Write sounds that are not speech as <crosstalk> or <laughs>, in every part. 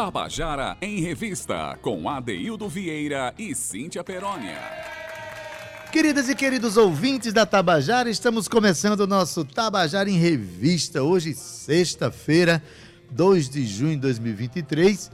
Tabajara em Revista, com Adeildo Vieira e Cíntia Perónia. Queridas e queridos ouvintes da Tabajara, estamos começando o nosso Tabajara em Revista, hoje, sexta-feira, 2 de junho de 2023.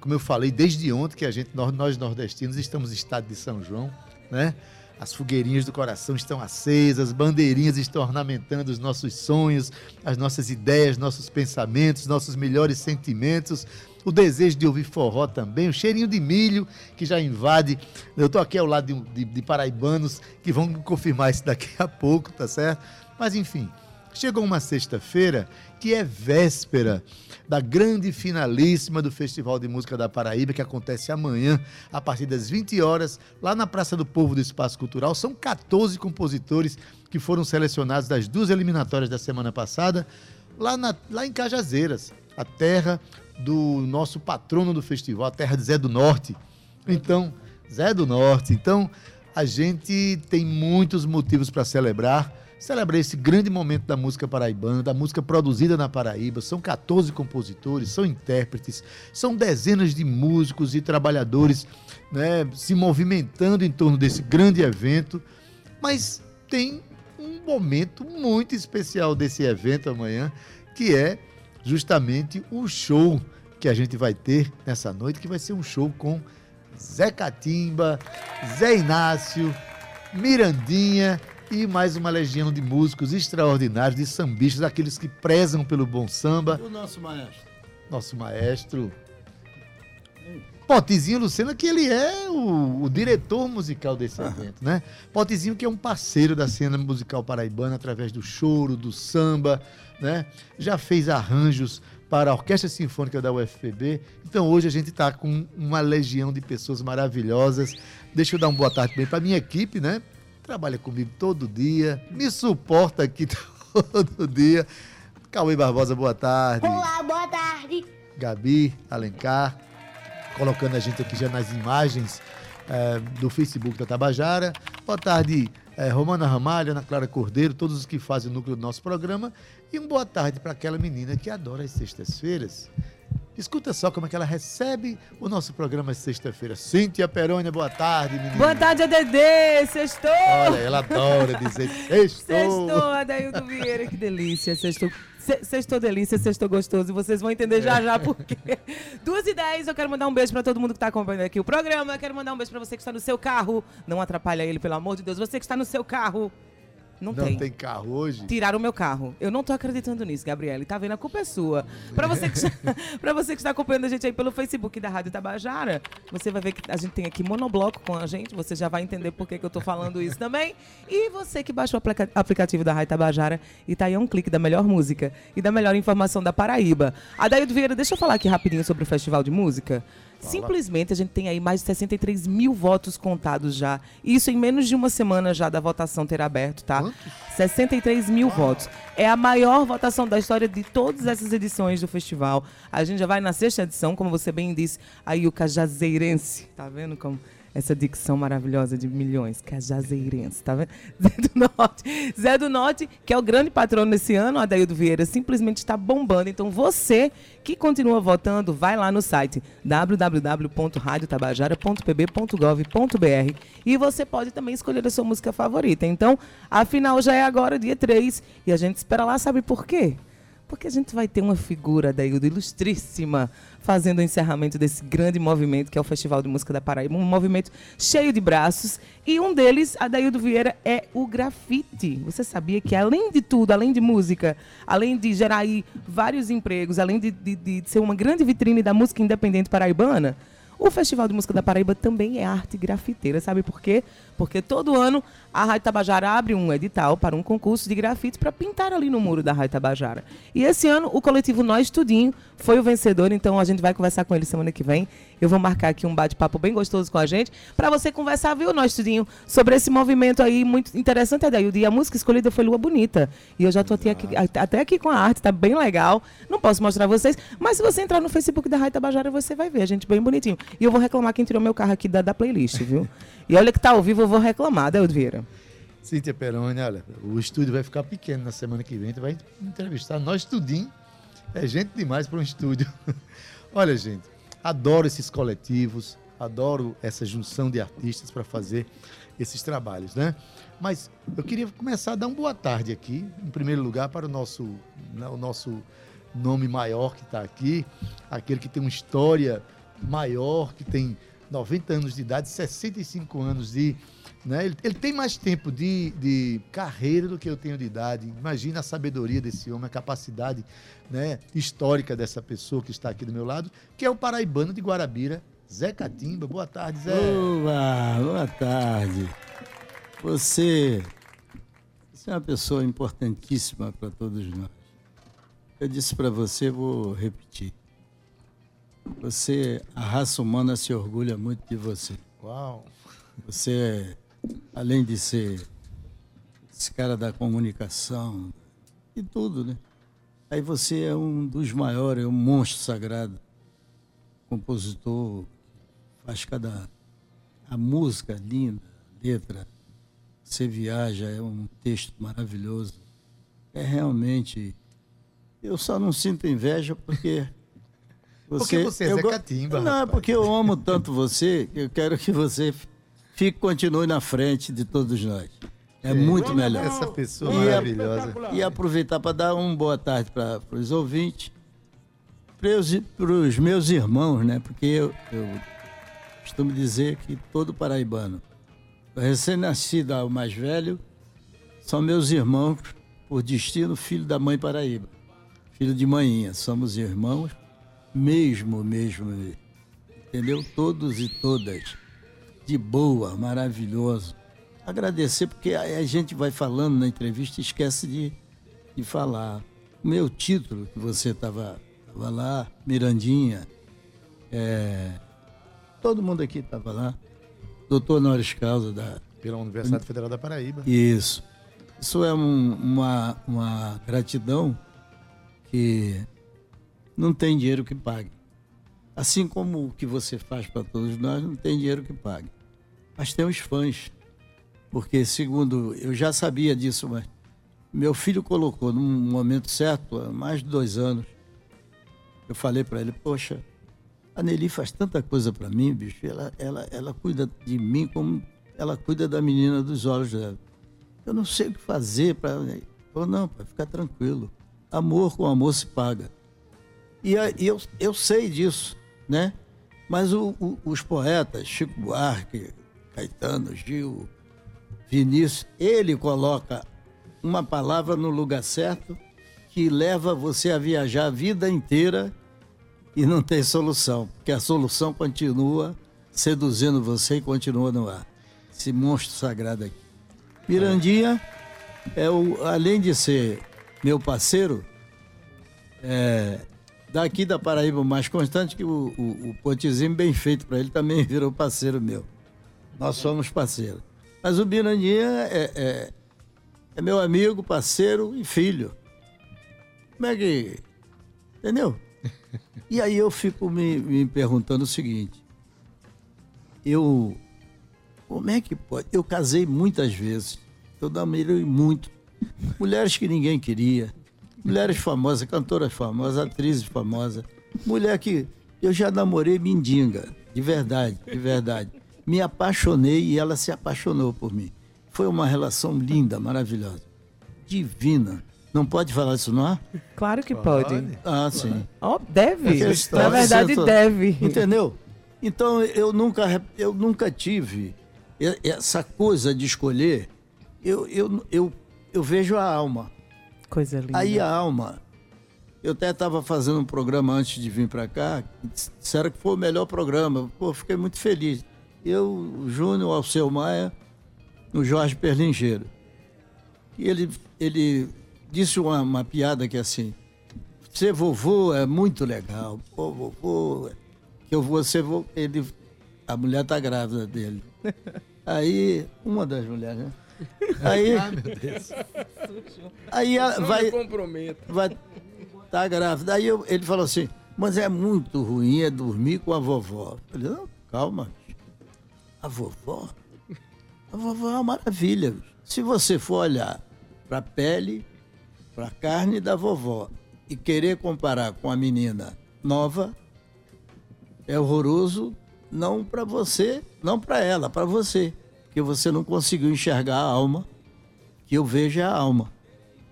Como eu falei desde ontem, que a gente, nós, nós nordestinos, estamos no estado de São João, né? As fogueirinhas do coração estão acesas, bandeirinhas estão ornamentando os nossos sonhos, as nossas ideias, nossos pensamentos, nossos melhores sentimentos, o desejo de ouvir forró também, o cheirinho de milho que já invade. Eu estou aqui ao lado de, de, de paraibanos que vão confirmar isso daqui a pouco, tá certo? Mas enfim, chegou uma sexta-feira que é véspera da grande finalíssima do Festival de Música da Paraíba, que acontece amanhã, a partir das 20 horas, lá na Praça do Povo do Espaço Cultural. São 14 compositores que foram selecionados das duas eliminatórias da semana passada, lá, na, lá em Cajazeiras, a terra do nosso patrono do festival, a terra de Zé do Norte. Então, Zé do Norte. Então, a gente tem muitos motivos para celebrar. Celebrar esse grande momento da música paraibana, da música produzida na Paraíba. São 14 compositores, são intérpretes, são dezenas de músicos e trabalhadores né, se movimentando em torno desse grande evento. Mas tem um momento muito especial desse evento amanhã, que é justamente o show que a gente vai ter nessa noite, que vai ser um show com Zé Catimba, Zé Inácio, Mirandinha e mais uma legião de músicos extraordinários, de sambistas, aqueles que prezam pelo bom samba. O nosso maestro? Nosso maestro. Potezinho Lucena, que ele é o, o diretor musical desse evento, né? Potezinho que é um parceiro da cena musical paraibana através do choro, do samba, né? Já fez arranjos para a Orquestra Sinfônica da UFPB. Então hoje a gente está com uma legião de pessoas maravilhosas. Deixa eu dar uma boa tarde também para minha equipe, né? Trabalha comigo todo dia, me suporta aqui <laughs> todo dia. Cauê Barbosa, boa tarde. Olá, boa tarde. Gabi Alencar, colocando a gente aqui já nas imagens é, do Facebook da Tabajara. Boa tarde, é, Romana Ramalho, Ana Clara Cordeiro, todos os que fazem o núcleo do nosso programa. E uma boa tarde para aquela menina que adora as sextas-feiras. Escuta só como é que ela recebe o nosso programa sexta-feira. Cíntia Perônia, boa tarde, menina. Boa tarde, ADD, sextou! Olha, ela adora dizer sextou. Sextou, Adaildo Vieira, que delícia, sextou. Sextou delícia, sextou gostoso. E vocês vão entender já já por quê. Duas e dez, eu quero mandar um beijo para todo mundo que está acompanhando aqui o programa. Eu quero mandar um beijo para você que está no seu carro. Não atrapalha ele, pelo amor de Deus. Você que está no seu carro. Não, Não tem. tem carro hoje? Tiraram o meu carro. Eu não tô acreditando nisso, Gabriele. Tá vendo? A culpa é sua. Pra você que, <laughs> pra você que está acompanhando a gente aí pelo Facebook da Rádio Tabajara, você vai ver que a gente tem aqui monobloco com a gente. Você já vai entender por que, que eu tô falando isso também. E você que baixou o aplica aplicativo da Rádio Tabajara e tá aí a um clique da melhor música e da melhor informação da Paraíba. Adaildo Vieira, deixa eu falar aqui rapidinho sobre o Festival de Música. Simplesmente a gente tem aí mais de 63 mil votos contados já. Isso em menos de uma semana já da votação ter aberto, tá? Quantos? 63 mil votos. É a maior votação da história de todas essas edições do festival. A gente já vai na sexta edição, como você bem disse, aí o Cajazeirense. Tá vendo como essa dicção maravilhosa de milhões? Cajazeirense, tá vendo? <laughs> Zé do Norte. Zé do Norte, que é o grande patrono desse ano, Adaildo Vieira, simplesmente está bombando. Então você que continua votando, vai lá no site www.radiotabajara.pb.gov.br e você pode também escolher a sua música favorita. Então, a final já é agora, dia 3, e a gente espera lá, sabe por quê? Porque a gente vai ter uma figura da Ildo ilustríssima fazendo o encerramento desse grande movimento que é o Festival de Música da Paraíba, um movimento cheio de braços. E um deles, a Daildo Vieira, é o grafite. Você sabia que, além de tudo, além de música, além de gerar aí vários empregos, além de, de, de ser uma grande vitrine da música independente paraibana, o Festival de Música da Paraíba também é arte grafiteira. Sabe por quê? Porque todo ano a Rádio Tabajara abre um edital para um concurso de grafite para pintar ali no muro da Rádio Tabajara. E esse ano o coletivo Nós Tudinho foi o vencedor, então a gente vai conversar com ele semana que vem. Eu vou marcar aqui um bate-papo bem gostoso com a gente para você conversar, viu, Nós Tudinho, sobre esse movimento aí muito interessante, Adaildo. E a música escolhida foi Lua Bonita. E eu já estou aqui, até aqui com a arte, tá bem legal. Não posso mostrar vocês, mas se você entrar no Facebook da Rádio Tabajara, você vai ver, a gente bem bonitinho. E eu vou reclamar quem tirou meu carro aqui da, da playlist, viu? <laughs> E olha que tá ao vivo, vou reclamar, Adaildo Vieira. Cíntia Peroni, olha, o estúdio vai ficar pequeno na semana que vem. Tu vai entrevistar nós tudinho. É gente demais para um estúdio. <laughs> olha, gente, Adoro esses coletivos, adoro essa junção de artistas para fazer esses trabalhos, né? Mas eu queria começar a dar uma boa tarde aqui, em primeiro lugar, para o nosso, né, o nosso nome maior que está aqui, aquele que tem uma história maior, que tem 90 anos de idade, 65 anos de. Né? Ele, ele tem mais tempo de, de carreira do que eu tenho de idade. Imagina a sabedoria desse homem, a capacidade né, histórica dessa pessoa que está aqui do meu lado, que é o paraibano de Guarabira, Zé Catimba. Boa tarde, Zé. Olá, boa tarde. Você, você é uma pessoa importantíssima para todos nós. Eu disse para você, vou repetir. Você, a raça humana se orgulha muito de você. Uau. Você, além de ser esse cara da comunicação e tudo, né? Aí você é um dos maiores, é um monstro sagrado. Compositor, faz cada. A música linda, a letra. Você viaja, é um texto maravilhoso. É realmente. Eu só não sinto inveja porque. <laughs> Porque você é eu Catimba, Não, é rapaz. porque eu amo tanto você que eu quero que você fique, continue na frente de todos nós. É muito melhor. Essa pessoa E é- maravilhosa. E aproveitar para dar uma boa tarde para os ouvintes, para os meus irmãos, né? Porque eu, eu costumo dizer que todo paraibano, recém-nascido ao mais velho, são meus irmãos por destino, filho da mãe Paraíba. Filho de manhinha. Somos irmãos, mesmo, mesmo. Entendeu? Todos e todas. De boa, maravilhoso. Agradecer, porque a, gente vai falando na entrevista e esquece de, de falar. O meu título, que você estava lá, Mirandinha, é, todo mundo aqui estava lá. Doutor Norris Causa, da, Pela Universidade Federal da Paraíba. isso. Isso é um- uma, uma gratidão que não tem dinheiro que pague. Assim como o que você faz para todos nós, não tem dinheiro que pague. Mas tem os fãs. Porque, segundo, eu já sabia disso, mas meu filho colocou num momento certo, há mais de dois anos. Eu falei para ele, poxa, a Nelly faz tanta coisa para mim, bicho. Ela, ela, ela cuida de mim como ela cuida da menina dos olhos dela. Eu não sei o que fazer para. Falou, não, pai, fica tranquilo. Amor com amor se paga. E e eu, eu sei disso, né? Mas o- o- os poetas, Chico Buarque, Caetano, Gil, Vinícius, ele coloca uma palavra no lugar certo que leva você a viajar a vida inteira e não tem solução, porque a solução continua seduzindo você e continua no ar. Esse monstro sagrado aqui. Mirandinha é o, além de ser meu parceiro, é, daqui da Paraíba mais constante que o, o, o Pontezinho bem feito para ele também virou parceiro meu. Nós somos parceiros. Mas o Mirandinha é, é, é meu amigo, parceiro e filho. Como é que. Entendeu? E aí eu fico me, me perguntando o seguinte. Eu. Como é que pode? Eu casei muitas vezes. Eu namorei muito. Mulheres que ninguém queria. Mulheres famosas, cantoras famosas, atrizes famosas. Mulher que. Eu já namorei mendiga. De verdade, de verdade. Me apaixonei e ela se apaixonou por mim. Foi uma relação linda, maravilhosa. Divina. Não pode falar isso no ar? Claro que pode. Ah, sim. Ó, deve. Porque Na verdade, deve. Entendeu? Então eu nunca, eu nunca tive essa coisa de escolher. Eu, eu, eu, eu vejo a alma. Coisa linda. Aí a alma. Eu até estava fazendo um programa antes de vir para cá, disseram que foi o melhor programa. Pô, fiquei muito feliz. Eu, o Júnior, o Alceu Maia, o Jorge Perlingeiro. E ele, ele disse uma, uma piada que é assim, ser vovô é muito legal. Pô, vovô, que eu vou ser vovô. Ele, a mulher tá grávida dele. <laughs> Aí, uma das mulheres, né? <laughs> Aí, aí ela vai, vai tá grávida. Aí eu- ele falou assim, mas é muito ruim é dormir com a vovó. Eu falei, não, calma. A vovó? A vovó é uma maravilha. Se você for olhar para a pele, para a carne da vovó e querer comparar com a menina nova, é horroroso não para você, não para ela, para você, porque você não conseguiu enxergar a alma, que eu vejo é a alma.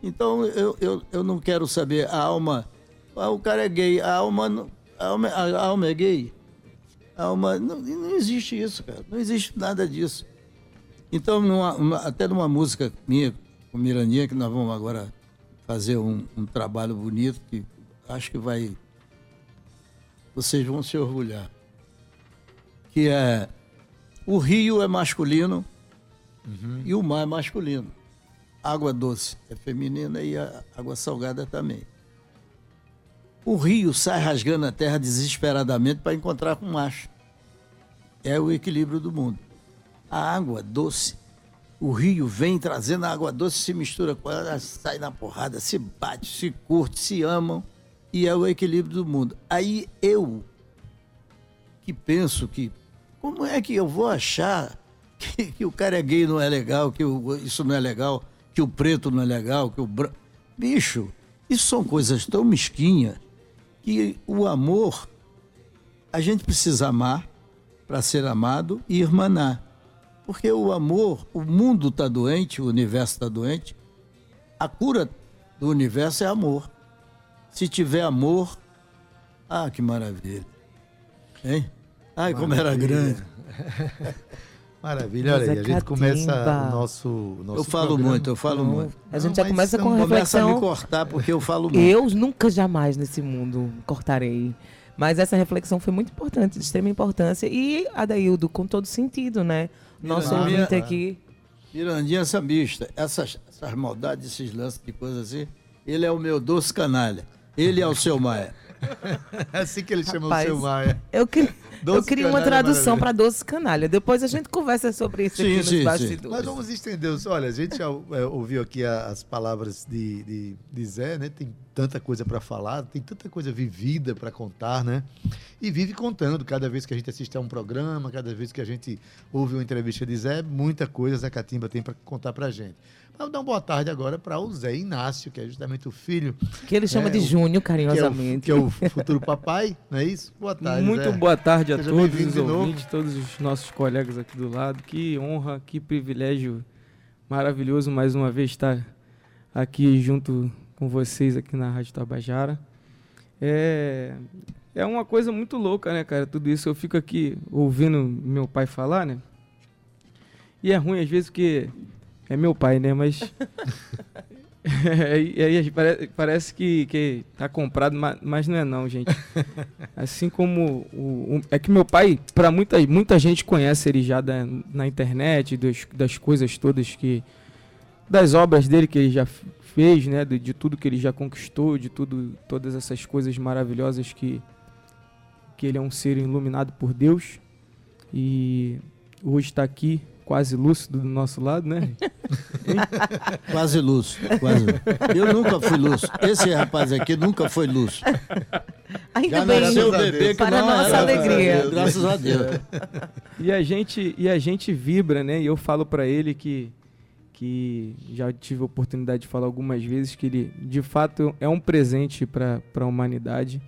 Então eu, eu, eu não quero saber a alma, ah, o cara é gay, a alma, a alma, a alma é gay. A alma, não, não existe isso, cara, não existe nada disso. Então, numa, até numa música minha, com Mirandinha, que nós vamos agora fazer um, um trabalho bonito, que acho que vai. Vocês vão se orgulhar. Que é. O rio é masculino uhum. e o mar é masculino. Água doce é feminina e a água salgada também. O rio sai rasgando a terra desesperadamente para encontrar com o macho. É o equilíbrio do mundo a água doce. O rio vem trazendo a água doce, se mistura com ela, sai na porrada, se bate, se curte, se amam e é o equilíbrio do mundo. Aí eu que penso que como é que eu vou achar que, que o cara é gay não é legal, que o, isso não é legal, que o preto não é legal, que o branco. Bicho, isso são coisas tão mesquinhas que o amor, a gente precisa amar para ser amado e irmanar. Porque o amor, o mundo está doente, o universo está doente. A cura do universo é amor. Se tiver amor, ah, que maravilha. Hein? Ai, como era grande. <laughs> Maravilha, olha aí, a gente começa o nosso, nosso Eu falo programa. muito, eu falo Não, muito. A gente já começa com Começa reflexão. a me cortar porque eu falo muito. Eu nunca jamais nesse mundo cortarei. Mas essa reflexão foi muito importante, de extrema importância. E, Adaildo, com todo sentido, né? Nosso Mirandinha- ouvinte aqui. Mirandinha sambista, essas, essas maldades, esses lances de coisas assim, ele é o meu doce canalha. Ele é o seu Maia. É <laughs> assim que ele chama Rapaz, o seu Maia. Eu, que, <laughs> eu queria uma tradução para doce canalha. Depois a gente conversa sobre isso Sim, aqui nos sim, sim. bastidores. Mas vamos estender. Olha, a gente já é, ouviu aqui as palavras de, de, de Zé, né? Tem tanta coisa para falar, tem tanta coisa vivida para contar, né? E vive contando. Cada vez que a gente assiste a um programa, cada vez que a gente ouve uma entrevista de Zé, muita coisa Zé Catimba tem para contar para gente. Vamos dar uma boa tarde agora para o Zé Inácio, que é justamente o filho, Que ele chama É, de o- Júnior, que é, o, carinhosamente. que é o futuro papai, não é isso? Boa tarde. Muito Zé. boa tarde a Seja todos os ouvintes, todos os nossos colegas aqui do lado. Que honra, que privilégio maravilhoso mais uma vez estar aqui junto com vocês aqui na Rádio Tabajara. É, é uma coisa muito louca, né, cara? Tudo isso eu fico aqui ouvindo meu pai falar, né? E é ruim às vezes porque é meu pai, né? Mas <laughs> e aí parece, parece que, que tá comprado, ma- mas não é não, gente. Assim como o, o- é que meu pai, para muita, muita gente conhece ele já da- na internet, das, das coisas todas que das obras dele que ele já fez, né, de, de tudo que ele já conquistou, de tudo, todas essas coisas maravilhosas que que ele é um ser iluminado por Deus e hoje está aqui quase lúcido do nosso lado, né? <laughs> Quase lúcio. Quase. Eu nunca fui lúcio. Esse rapaz aqui nunca foi lúcio. Ainda Já bem. nasceu bebê que Para não nossa era. alegria. Graças a Deus. E a gente e a gente vibra, né? E eu falo pra ele que que já tive a oportunidade de falar algumas vezes que ele de fato é um presente para a humanidade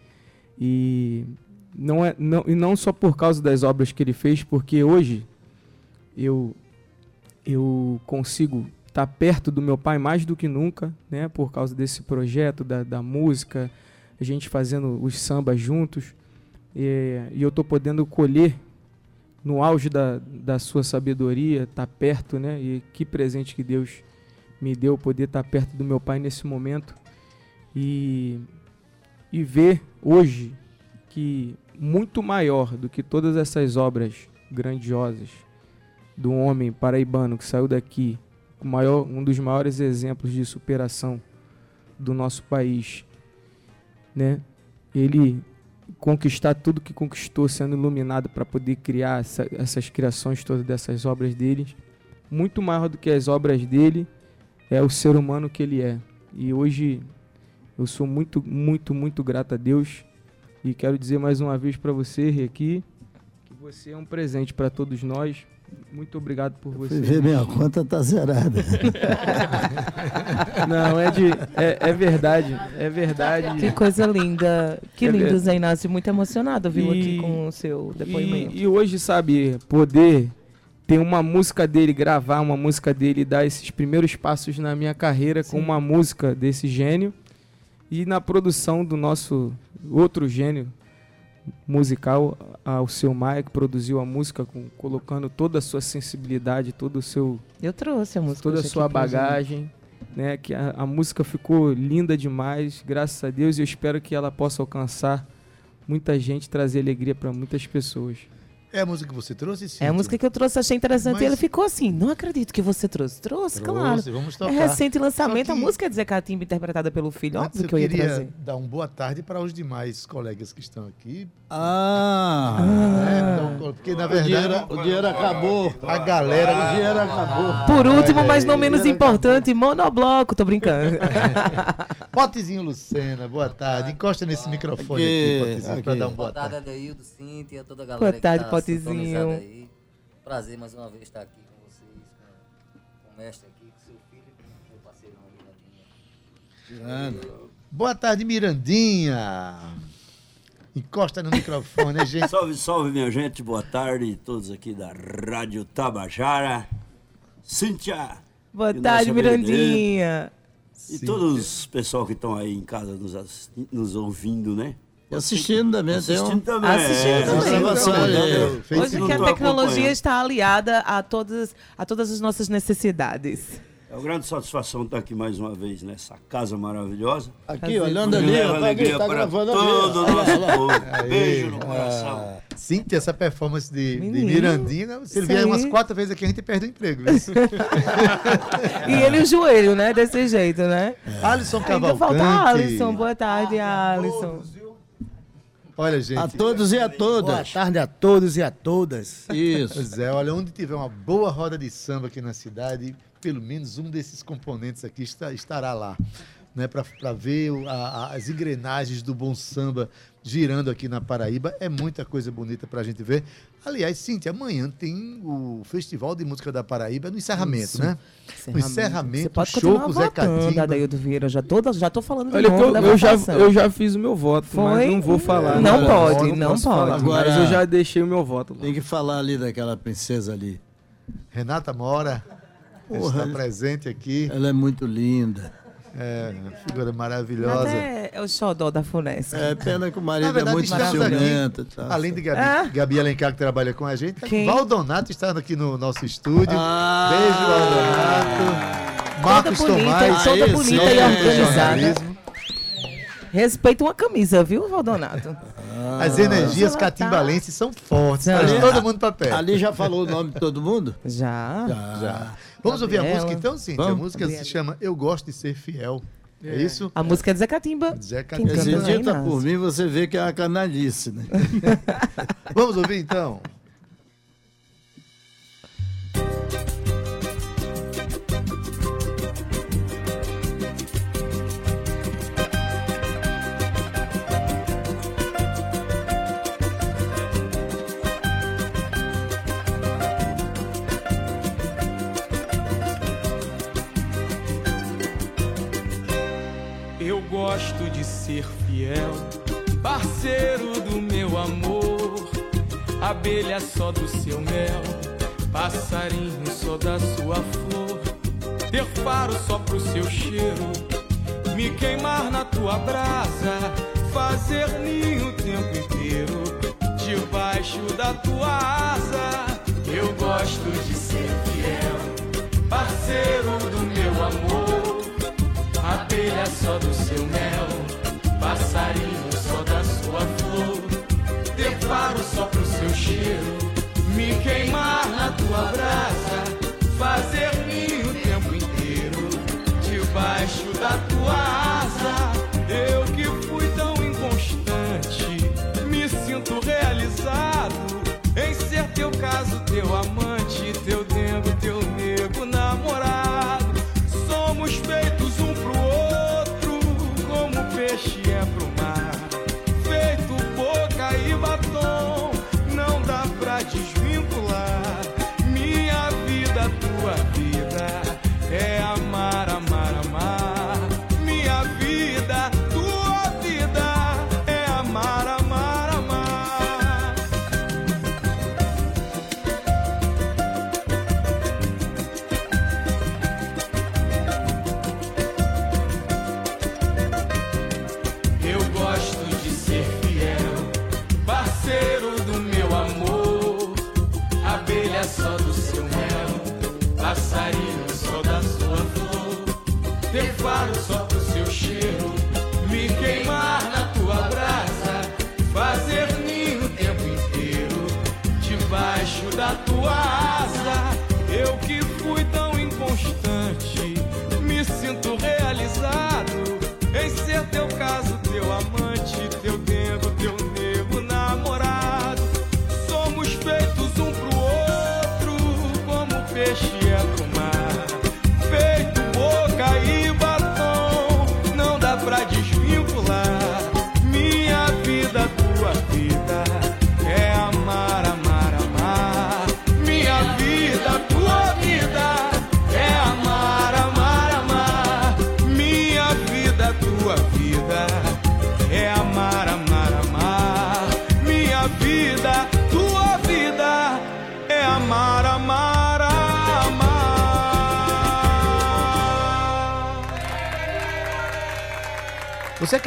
e não é não, e não só por causa das obras que ele fez, porque hoje eu eu consigo estar perto do meu pai mais do que nunca, né? Por causa desse projeto da, da música, a gente fazendo os sambas juntos. E, e eu tô podendo colher no auge da, da sua sabedoria, estar perto, né? E que presente que Deus me deu poder estar perto do meu pai nesse momento e, e ver hoje que muito maior do que todas essas obras grandiosas do homem paraibano que saiu daqui, maior, um dos maiores exemplos de superação do nosso país, né? Ele conquistar tudo que conquistou, sendo iluminado para poder criar essa- essas criações todas dessas obras dele. Muito maior do que as obras dele é o ser humano que ele é. E hoje eu sou muito, muito, muito grato a Deus. E quero dizer mais uma vez para você, aqui, Você é um presente para todos nós. Muito obrigado por você. Fui ver minha conta tá zerada. <laughs> Não, é de. É, é verdade. É verdade. Que coisa linda. Que É lindo, Zé Inácio. Muito emocionado, viu, aqui com o seu depoimento. E, e hoje, sabe, poder ter uma música dele, gravar uma música dele, dar esses primeiros passos na minha carreira com uma música desse gênio e na produção do nosso outro gênio musical, a- o seu Maia, que produziu a música com, colocando toda a sua sensibilidade, todo o seu Eu trouxe a música. toda a sua bagagem, né? Que a, a música ficou linda demais, graças a Deus, e eu espero que ela possa alcançar muita gente, trazer alegria para muitas pessoas. É a música que você trouxe, sim. É a música que eu trouxe, achei interessante. Mas- E ele ficou assim, não acredito que você trouxe. Trouxe, claro. Vamos É tocar. recente lançamento, Só a que- música é de Zé Catimba, interpretada pelo filho. Antes Óbvio eu que eu ia queria trazer. dar uma boa tarde para os demais colegas que estão aqui. Ah! né? Então, porque, na O dinheiro, verdade, o dinheiro acabou. a galera... O dinheiro acabou. Por último, mas não aí, menos importante, monobloco, tô brincando. <laughs> Potezinho Lucena, boa tarde. Encosta nesse microfone Aqui, Potezinho, para dar uma Boa boa tarde, tarde. Adeildo, Cíntia, toda a galera Boa que tarde, tá Aí. Prazer mais uma vez estar aqui com vocês, com, o mestre aqui, com seu filho com o meu Ladinha. Boa tarde, Mirandinha. Encosta no microfone, né, gente? <laughs> Salve, salve, minha gente. Boa tarde. Todos aqui da Rádio Tabajara. Cíntia. Boa tarde, Mirandinha. E todos os pessoal que estão aí em casa nos, nos ouvindo, né? E assistindo também. um- Assistindo também. Assistindo é, também. Assistindo ali. também. Hoje que a tecnologia está aliada a todas, a todas as nossas necessidades. É uma grande satisfação estar aqui mais uma vez nessa casa maravilhosa. Aqui, olhando ali, ó, tá, tá gravando todo o ali. ó. nosso povo. Aí, Beijo no coração. Cíntia, essa performance de, de Menino, Mirandinha, se ele vier umas quatro vezes aqui, a gente perde o emprego. <laughs> E ele o joelho, né? Desse jeito, né? Alisson Ainda falta Cavalcante. Alisson. Boa tarde, Alisson. Olha, gente. A todos e a Boa todas. tarde a todos e a todas. Isso. Pois é, olha, onde tiver uma boa roda de samba aqui na cidade, pelo menos um desses componentes aqui está- estará lá. Né, para ver a- a- as engrenagens do bom samba girando aqui na Paraíba. É muita coisa bonita para a gente ver. Aliás, Cíntia, amanhã tem o Festival de Música da Paraíba no encerramento, né? No encerramento, Você pode show com o Zé votando, Catimba. Adaildo Vieira. Já tô, já tô falando de Olha eu, eu já, eu já fiz o meu voto, mas Foi? não vou falar. Não pode, não posso pode. falar, Agora- mas eu já deixei o meu voto lá. Tem que falar ali daquela princesa ali. Renata Mora Porra. está presente aqui. Ela é muito linda. É, figura maravilhosa. é, é o xodó da Funesp. É pena que o marido verdade, é muito ciumento. tal. Além de Gabi, Ah. Gabi Alencar, que trabalha com a gente, Quem? Valdonato está aqui no nosso estúdio. Ah. Beijo, Valdonato. Marcos Toda bonita, Tomás. toda bonita sim, e é organizada. Respeita uma camisa, viu, Valdonato? As energias Ela tá- catimbalenses são fortes. Não. Traz todo mundo para perto. Ali já falou o nome de todo mundo? <laughs> Já. Já. Vamos ouvir a Gabriela. música então, Cíntia? A Vamos. música se chama Eu Gosto de Ser Fiel. É, isso? A música é de Zé Catimba. Zé Quem Catimba. canta? Acredita Inácio. por mim, você vê que é uma canalice, né? <laughs> Vamos ouvir então? Fiel, parceiro do meu amor, abelha só do seu mel, passarinho só da sua flor, ter faro só pro seu cheiro, me queimar na tua brasa, fazer ninho o tempo inteiro, debaixo da tua asa. Eu gosto de ser fiel, parceiro do meu amor. Abelha só do seu mel,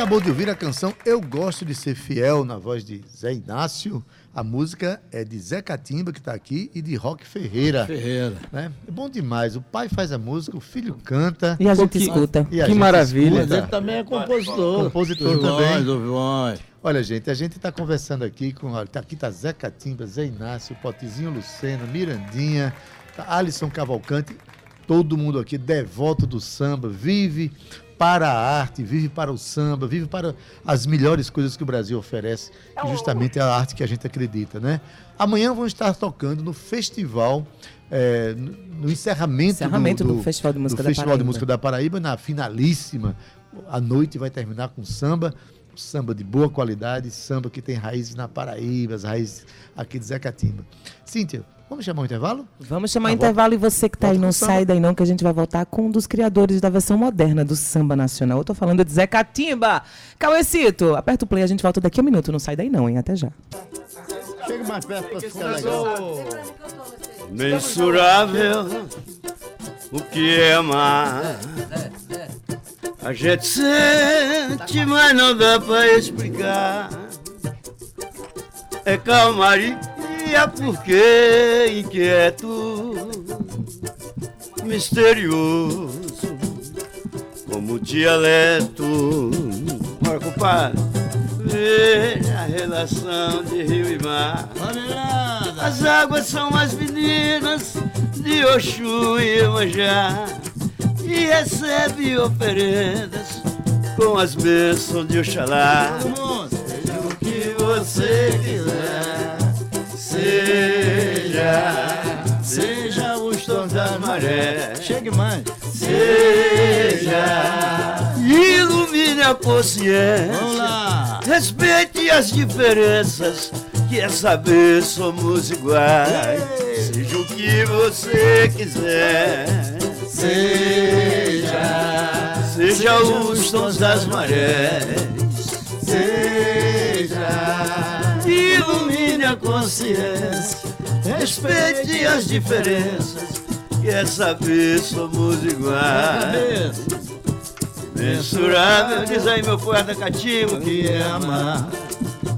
acabou de ouvir a canção Eu Gosto de Ser Fiel, na voz de Zé Inácio. A música é de Zé Catimba, que está aqui, e de Rock Ferreira. Ferreira. né? É bom demais. O pai faz a música, o filho canta. E a gente que- escuta. e a que gente maravilha. Mas escuta. ele também é compositor. Compositor também. Olha, gente, a gente está conversando aqui com. olha, tá- Aqui tá Zé Catimba, Zé Inácio, Potezinho Lucena, Mirandinha, tá Alisson Cavalcante, todo mundo aqui devoto do samba, vive para a arte, vive para o samba, vive para as melhores coisas que o Brasil oferece, que justamente é a arte que a gente acredita, né? Amanhã vão estar tocando no festival, eh, no encerramento, Encerramento do Festival de Música do da Festival de Paraíba. Música da Paraíba, na finalíssima. A noite vai terminar com samba, samba de boa qualidade, samba que tem raízes na Paraíba, as raízes aqui de Zé Catimba. Cíntia, vamos chamar um intervalo? Vamos chamar Tá, o intervalo e você que tá volta aí, não o sai daí não, que a gente vai voltar com um dos criadores da versão moderna do samba nacional. Eu tô falando de Zé Catimba. Cauecito, aperta o play, a gente volta daqui a um minuto. Não sai daí não, hein? Até já. Chega mais perto pra ficar legal. Mensurável o que é amar. A gente sente, mas não dá pra explicar. É calmaria porque inquieto, misterioso, como dialeto. Bora, compadre. Veja a relação de rio e mar. As águas são as meninas de Oxum e Iemanjá E recebe oferendas com as bênçãos de Oxalá Seja o que você quiser Seja, seja os tons das marés Chegue mais. Seja, ilumine a consciência Vamos lá. Respeite as diferenças, que é saber somos iguais. Seja o que você quiser. Seja, seja os tons das marés. Seja, ilumine a consciência. Respeite as diferenças, que é saber somos iguais. Mensurável, diz aí meu poeta cativo que é amar.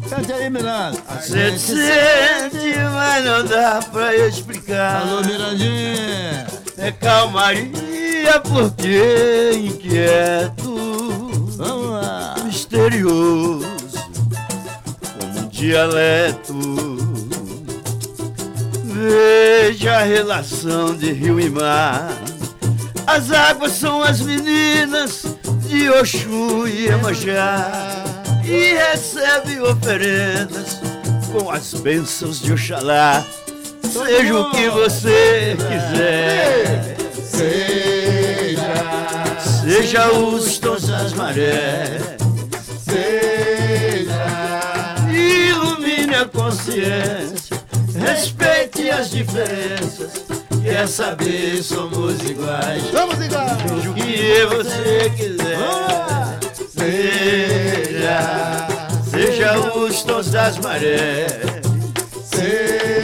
Cante aí, Miranda. A gente sente, mas não dá pra explicar. Alô, Mirandinha. É calmaria porque inquieto, misterioso, como um dialeto. Veja a relação de rio e mar. As águas são as meninas de Oxum e Iemanjá E recebe oferendas com as bênçãos de Oxalá Seja o que você quiser. Seja, seja os tons das marés. Seja, ilumine a consciência. Respeite as diferenças. Quer saber, somos iguais. Vamos igual! Seja o que você quiser. Seja, seja os tons das marés. Seja,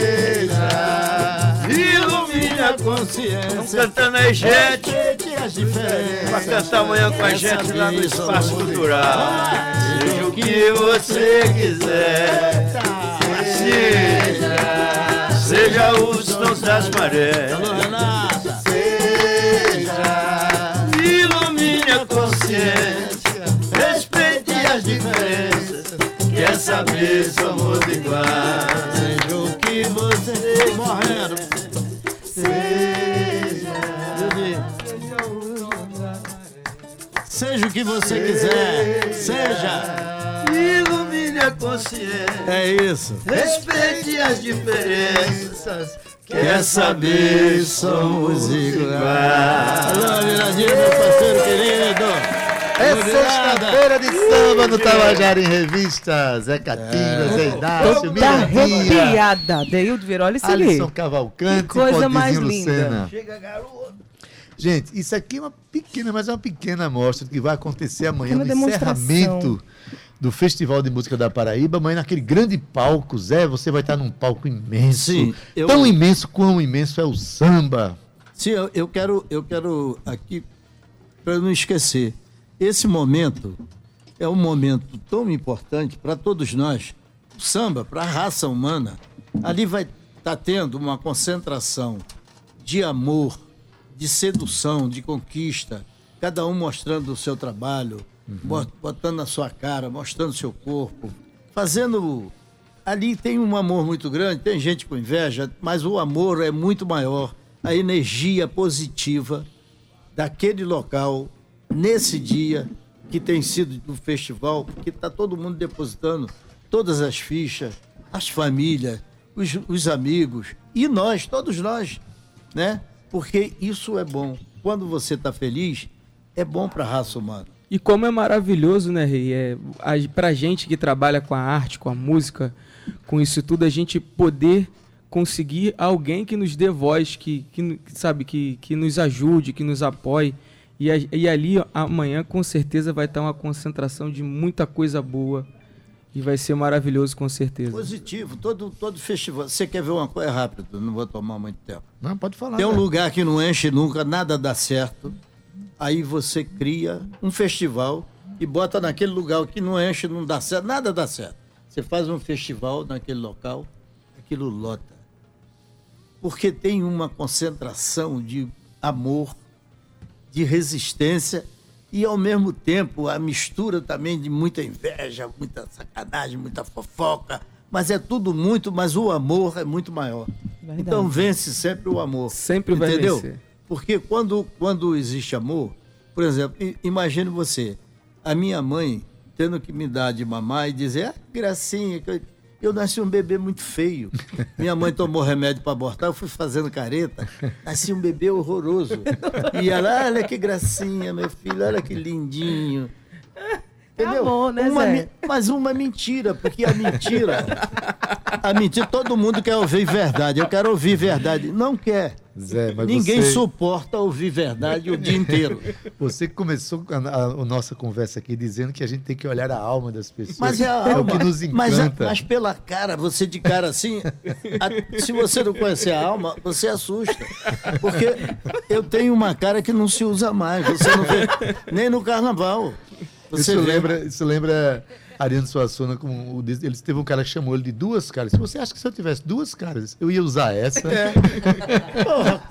consciência. Vamos cantando aí, gente. Pra cantar amanhã com a gente lá no Espaço Cultural. Seja o que você quiser. Seja, seja os tons das marés. Renata. Ilumine a consciência, respeite as diferenças. Quer saber, somos iguais. Seja o que você morrendo. Seja o que você quiser. Seja. Ilumine a consciência, É isso. respeite as diferenças. Quer saber, somos iguais. Alô, Mirandinha, meu parceiro querido. É sexta-feira de samba no Tabajara em Revista. Zé Catimba, Zé Inácio, Mirandinha, arrepiada. Deildo virou, olha isso ali. Alisson Cavalcante, Que coisa mais linda. Lucena. Gente, isso aqui é uma pequena, mas é uma pequena amostra do que vai acontecer amanhã Pequena no demonstração. encerramento do Festival de Música da Paraíba. Amanhã naquele grande palco, Zé, você vai estar num palco imenso. Sim, eu- Tão imenso quão imenso é o samba. Sim, eu, eu quero, eu quero aqui, para não esquecer, esse momento é um momento tão importante para todos nós. O samba, para a raça humana, ali vai estar tendo uma concentração de amor, de sedução, de conquista, cada um mostrando o seu trabalho, bo- botando a sua cara, mostrando o seu corpo, fazendo. Ali tem um amor muito grande, tem gente com inveja, mas o amor é muito maior. A energia positiva daquele local nesse dia que tem sido do festival, que está todo mundo depositando todas as fichas, as famílias, os, os amigos e nós, todos nós, né? Porque isso é bom. Quando você está feliz, é bom para a raça humana. E como é maravilhoso, né, Rei? É, a, gente que trabalha com a arte, com a música, com isso tudo, a gente poder conseguir alguém que nos dê voz, que, que, sabe, que, que nos ajude, que nos apoie. E, a- e ali, ó, amanhã, com certeza, vai estar uma concentração de muita coisa boa. E vai ser maravilhoso, com certeza. Positivo, todo, todo festival. Você quer ver uma coisa rápida? Não vou tomar muito tempo. Não, pode falar. Tem um né? lugar que não enche nunca, nada dá certo. Aí você cria um festival e bota naquele lugar que não enche, não dá certo, nada dá certo. Você faz um festival naquele local, aquilo lota. Porque tem uma concentração de amor, de resistência e ao mesmo tempo a mistura também de muita inveja, muita sacanagem, muita fofoca, mas é tudo muito, mas o amor é muito maior. Verdade. Então vence sempre o amor. Sempre vai entendeu? vencer. Porque quando, quando existe amor, por exemplo, imagine você, a minha mãe tendo que me dar de mamar e dizer, ah, que gracinha, que eu, nasci um bebê muito feio. Minha mãe tomou remédio para abortar, eu fui fazendo careta, nasci um bebê horroroso. E ela, olha que gracinha, meu filho, olha que lindinho. Entendeu? amor, né, Uma Zé? mas uma mentira, porque a mentira. A mentira, todo mundo quer ouvir verdade. Eu quero ouvir verdade. Não quer. Zé, mas Ninguém você, suporta ouvir verdade o dia inteiro. Você que começou a, a- a nossa conversa aqui dizendo que a gente tem que olhar a alma das pessoas. Mas é a É o alma. que nos mas, a- encanta. mas pela cara, você de cara assim, a- se você não conhecer a alma, você assusta. Porque eu tenho uma cara que não se usa mais. Você não vê nem no carnaval. Você Isso vê- lembra, isso lembra Ariano Suassuna com o eles teve um cara que chamou ele de duas caras. Se você acha que se eu tivesse duas caras, eu ia usar essa. É. <laughs> Porra,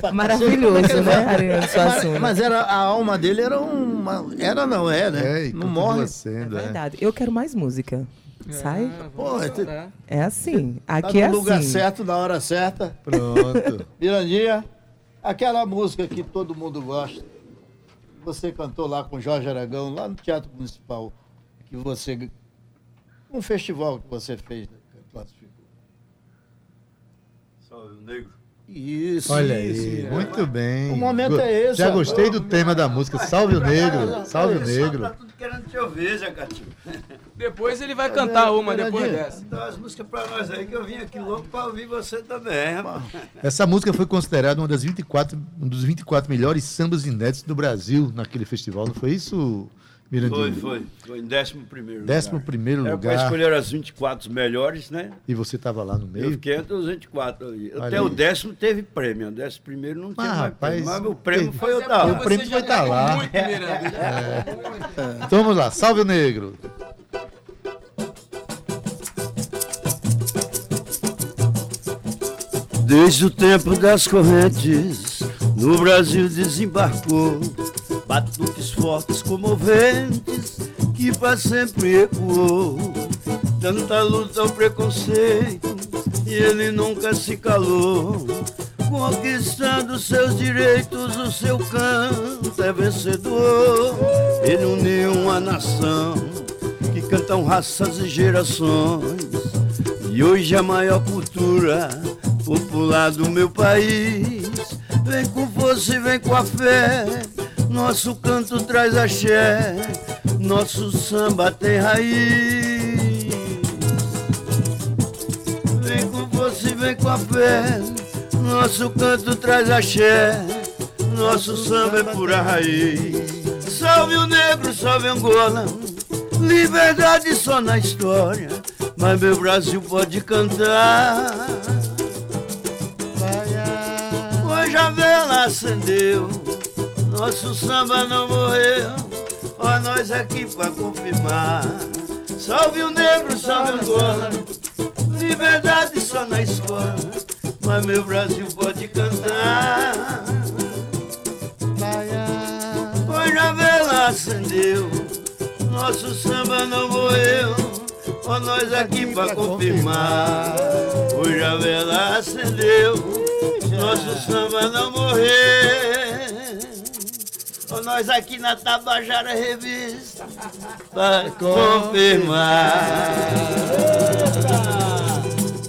pra Maravilhoso, né, Ariano Suassuna? Mas, mas era, a alma dele era uma. Era, não é, né? É, não morre. sendo, é. Verdade. Eu quero mais música. Sai? Porra, tu- É assim. tá Aqui é no lugar assim. certo, na hora certa. Pronto. Mirandinha, aquela música que todo mundo gosta. Você cantou lá com Jorge Aragão, lá no Teatro Municipal, que você. Um festival que você fez, né? que classificou. Salve o negro. Isso, Olha isso. aí, muito bem. O momento é esse, Já gostei do tema da música. Salve o negro, salve o Tá negro. Querendo te ouvir, Zé Catinho. Depois ele vai cantar uma depois dessa. Dá umas músicas pra nós aí que eu vim aqui louco pra ouvir você também, rapaz. Essa música foi considerada uma das 24, um dos 24 melhores sambas inéditos do Brasil naquele festival, não foi isso, Foi, foi. Foi em décimo primeiro Décimo lugar. primeiro Era pra lugar. escolher as 24 melhores, né? E você estava lá no Eu meio? fiquei entre os 24 ali. Até aí. o décimo teve prêmio. O décimo primeiro não tinha Mas, mais rapaz, prêmio. Mas o prêmio foi eu O tava. prêmio vai estar lá. Muito, Miranda. Então vamos lá, salve o negro. Desde o tempo das correntes, no Brasil desembarcou batuques fortes comoventes que para sempre ecoou. Tanta luta ao preconceito e ele nunca se calou. Conquistando seus direitos, o seu canto é vencedor. Ele uniu uma nação que cantam raças e gerações. E hoje a maior cultura popular do meu país Vem com força e vem com a fé Nosso canto traz axé Nosso samba tem raiz. Vem com e vem com a fé Nosso canto traz axé Nosso samba é pura raiz. Salve o negro, salve Angola Liberdade só na história Mas meu Brasil pode cantar. Hoje a vela acendeu Nosso samba não morreu Ó nós aqui pra confirmar. Salve o negro, salve Angola. Liberdade só na escola. Mas meu Brasil pode cantar. Pois a vela acendeu. Nosso samba não morreu. Ó nós aqui pra confirmar. Hoje a vela acendeu. Nosso samba não morreu. Ó nós aqui na Tabajara Revista. Pra confirmar.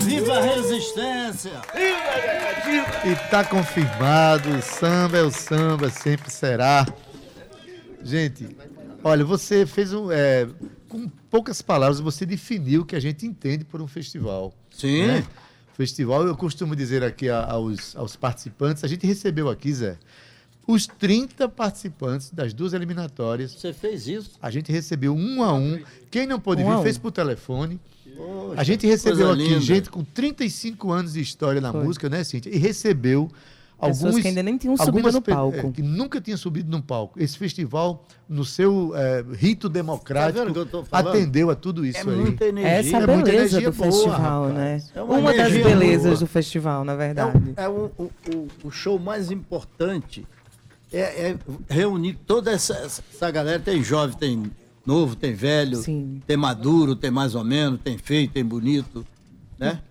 Viva a resistência! E tá confirmado, o samba é o samba, sempre será. Gente, olha, você fez um. é, com poucas palavras, você definiu o que a gente entende por um festival. Sim. né? Festival, eu costumo dizer aqui aos, aos participantes, a gente recebeu aqui, Zé, os 30 participantes das duas eliminatórias. Você fez isso? A gente recebeu um a um. Quem não pôde Um vir, um. fez por telefone. Poxa, A gente recebeu aqui linda. gente com 35 anos de história na Foi. música, né, Cíntia? E recebeu Pessoas alguns. que ainda nem tinham subido algumas no palco. é, que nunca tinham subido num palco. Esse festival, no seu é, rito Tá democrático, falando? atendeu a tudo isso É aí. muita energia. Essa é a muita beleza energia do boa, festival, rapaz. né? É uma uma das belezas boa. do festival, na É, verdade. é o, o, o- o show mais importante é, é reunir toda essa, essa galera. Tem jovem, tem novo, tem velho, Sim. tem maduro, tem mais ou menos, tem feio, tem bonito, né?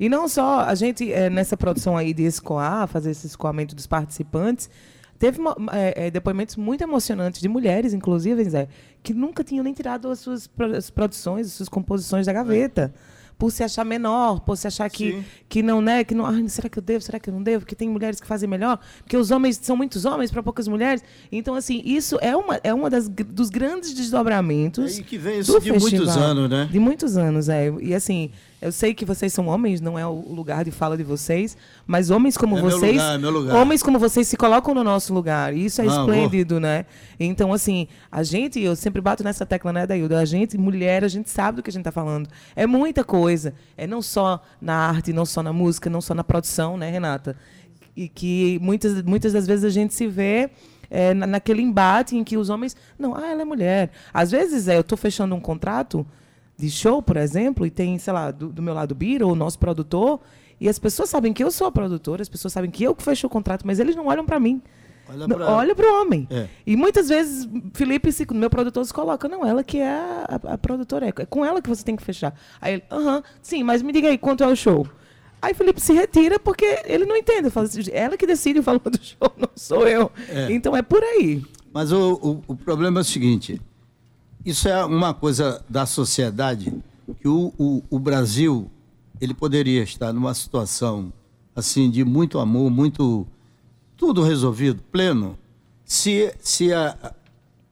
E não só, a gente, eh, nessa produção aí de escoar, fazer esse escoamento dos participantes, teve eh, eh, depoimentos muito emocionantes de mulheres, inclusive, Zé, que nunca tinham nem tirado as suas pro- as produções, as suas composições da gaveta. Por se achar menor, por se achar que, Sim. que não, né? Que não, "Ai, será que eu devo? Será que eu não devo? Porque tem mulheres que fazem melhor, porque os homens são muitos homens para poucas mulheres. Então, assim, isso é uma, é uma das, dos grandes desdobramentos. E que vem isso de muitos festival. anos, né? De muitos anos, é. E assim, eu sei que vocês são homens, não é o lugar de fala de vocês, mas homens como É vocês, lugar, é meu lugar. homens como vocês se colocam no nosso lugar. E isso é Não, esplêndido, né? Então, assim, a gente, eu sempre bato nessa tecla, né, Daildo? A gente, mulher, a gente sabe do que a gente está falando. É muita coisa. É não só na arte, não só na música, não só na produção, né, Renata? E que muitas, muitas das vezes a gente se vê é, na- naquele embate em que os homens. Não, ah, ela é mulher. Às vezes é, eu estou fechando um contrato de show, por exemplo, e tem, sei lá, do, do meu lado o Bira, o nosso produtor, e as pessoas sabem que eu sou a produtora, as pessoas sabem que eu que fecho o contrato, mas eles não olham para mim. Olha para o homem. É. E muitas vezes, Felipe, se- meu produtor, se coloca, não, ela que é a, a- a produtora, é com ela que você tem que fechar. Aí ele, aham, sim, mas me diga aí, quanto é o show? Aí Felipe se retira porque ele não entende. Fala assim, ela que decide o valor do show, <laughs> não sou eu. É. Então é por aí. Mas o, o, o problema é o seguinte: isso é uma coisa da sociedade que o, o, o Brasil ele poderia estar numa situação assim de muito amor, muito tudo resolvido, pleno, se, se a,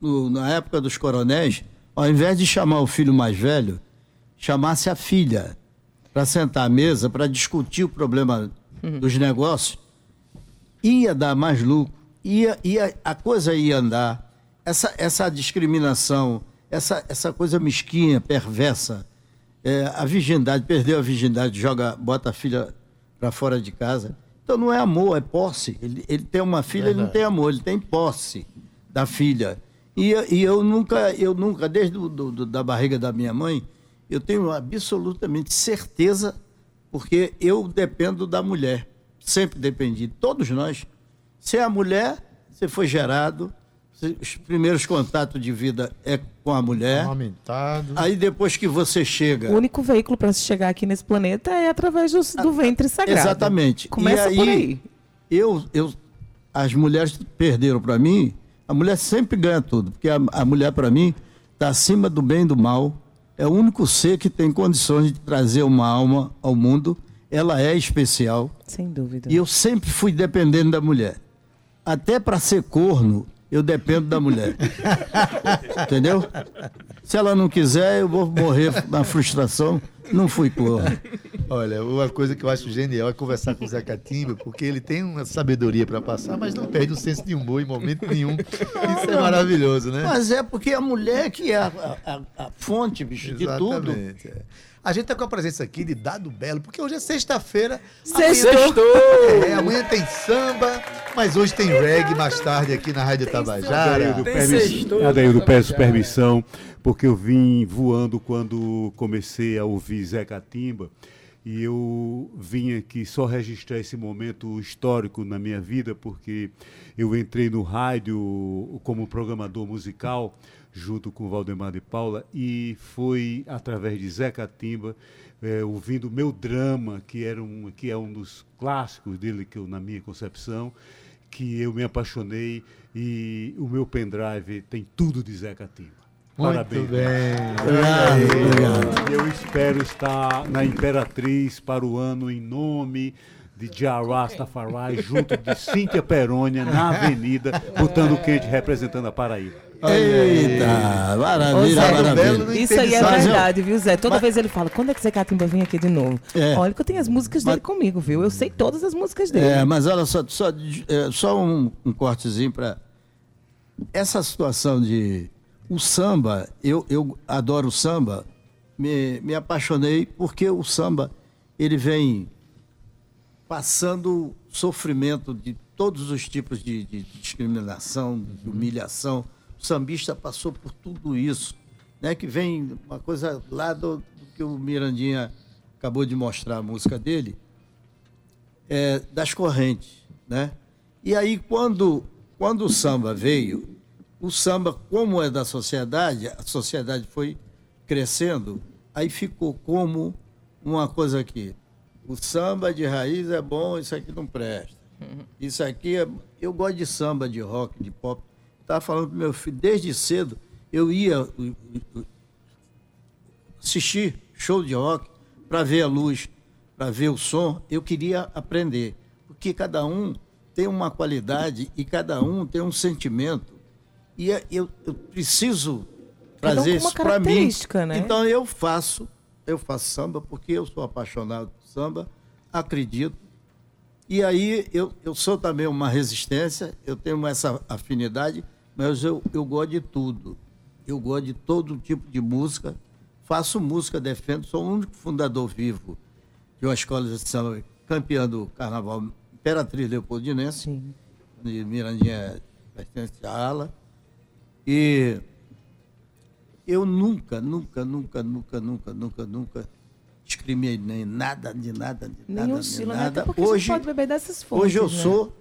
no- na época dos coronéis, ao invés de chamar o filho mais velho, chamasse a filha para sentar à mesa para discutir o problema dos negócios, ia dar mais lucro, ia, ia, a coisa ia andar. Essa, essa discriminação, essa, essa coisa mesquinha, perversa, é, a virgindade, perdeu a virgindade, joga, bota a filha para fora de casa. Então não é amor, é posse. Ele, ele tem uma filha, ele não tem amor, ele tem posse da filha. E, e eu nunca, eu nunca, desde do, do- da barriga da minha mãe, eu tenho absolutamente certeza, porque eu dependo da mulher. Sempre dependi. Todos nós. Se é a mulher, você foi gerado, os primeiros contatos de vida é com a mulher. Amamentado. Aí depois que você chega. O único veículo para se chegar aqui nesse planeta é através do, do ventre sagrado. Exatamente. Começa e por aí, aí. Eu, eu, as mulheres perderam para mim. A mulher sempre ganha tudo, porque a, a mulher para mim está acima do bem e do mal. É o único ser que tem condições de trazer uma alma ao mundo. Ela é especial. Sem dúvida. E eu sempre fui dependendo da mulher. Até para ser corno, eu dependo da mulher. Entendeu? Se ela não quiser, eu vou morrer na frustração. Não fui corno. Olha, uma coisa que eu acho genial é conversar com o Zé Catimba, porque ele tem uma sabedoria para passar, mas não perde o senso de humor em momento nenhum. Isso é maravilhoso, né? Mas é porque a mulher que é a, a- a- fonte, bicho, de tudo. A gente tá com a presença aqui de Dado Belo, porque hoje é sexta-feira. Sextou. É, amanhã tem samba, mas hoje tem reggae mais tarde aqui na Rádio Tabajara. Adeildo, Tem sextou, Adeildo, Tabajara. peço permissão, porque eu vim voando quando comecei a ouvir Zé Catimba. E eu vim aqui só registrar esse momento histórico na minha vida, porque eu entrei no rádio como programador musical, junto com Valdemar de Paula, e foi através de Zé Catimba, eh, ouvindo Meu Drama, que, era um, que é um dos clássicos dele, que eu, na minha concepção, que eu me apaixonei e o meu pendrive tem tudo de Zé Catimba. Muito Parabéns. bem. E eu espero estar na Imperatriz para o ano em nome de Jah Rastafari, junto de Cíntia Perônia, na Avenida, botando quente, representando a Paraíba. Eita, maravilha, Zé, maravilha. Isso aí é verdade, viu, Zé? Toda Mas- vez ele fala, quando é que Zé Catimba vem aqui de novo? É. Olha que eu tenho as músicas dele comigo, viu? Eu sei todas as músicas dele. É, mas olha só, só, é, só um, um cortezinho para essa situação de o samba. Eu, eu adoro o samba. Me, me apaixonei porque o samba ele vem passando sofrimento de todos os tipos de, de discriminação, de humilhação. O sambista passou por tudo isso, né? Que vem uma coisa lá do, do que o Mirandinha acabou de mostrar a música dele é, das correntes, né? E aí quando quando o samba veio, o samba como é da sociedade, a sociedade foi crescendo, aí ficou como uma coisa aqui. O samba de raiz é bom, isso aqui não presta. Isso aqui é, eu gosto de samba, de rock, de pop. Estava falando pro meu filho desde cedo, eu ia uh, uh, uh, assistir show de rock para ver a luz, para ver o som, eu queria aprender. Porque cada um tem uma qualidade e cada um tem um sentimento. E é- eu, eu preciso um trazer uma isso para mim. né? Então eu faço, eu faço samba porque eu sou apaixonado por samba, acredito. E aí eu, eu sou também uma resistência, eu tenho essa afinidade, mas eu, eu gosto de tudo. Eu gosto de todo tipo de música. Faço música, defendo, sou o único fundador vivo de uma escola de samba campeã do carnaval Imperatriz Leopoldinense, Sim. de Mirandinha pertence à ala. E eu nunca, nunca, nunca, nunca, nunca, nunca, nunca discriminei nada de nada, de nada, Nenhum de estilo, né? Nada. gente Hoje, pode beber dessas fontes, hoje eu né? sou.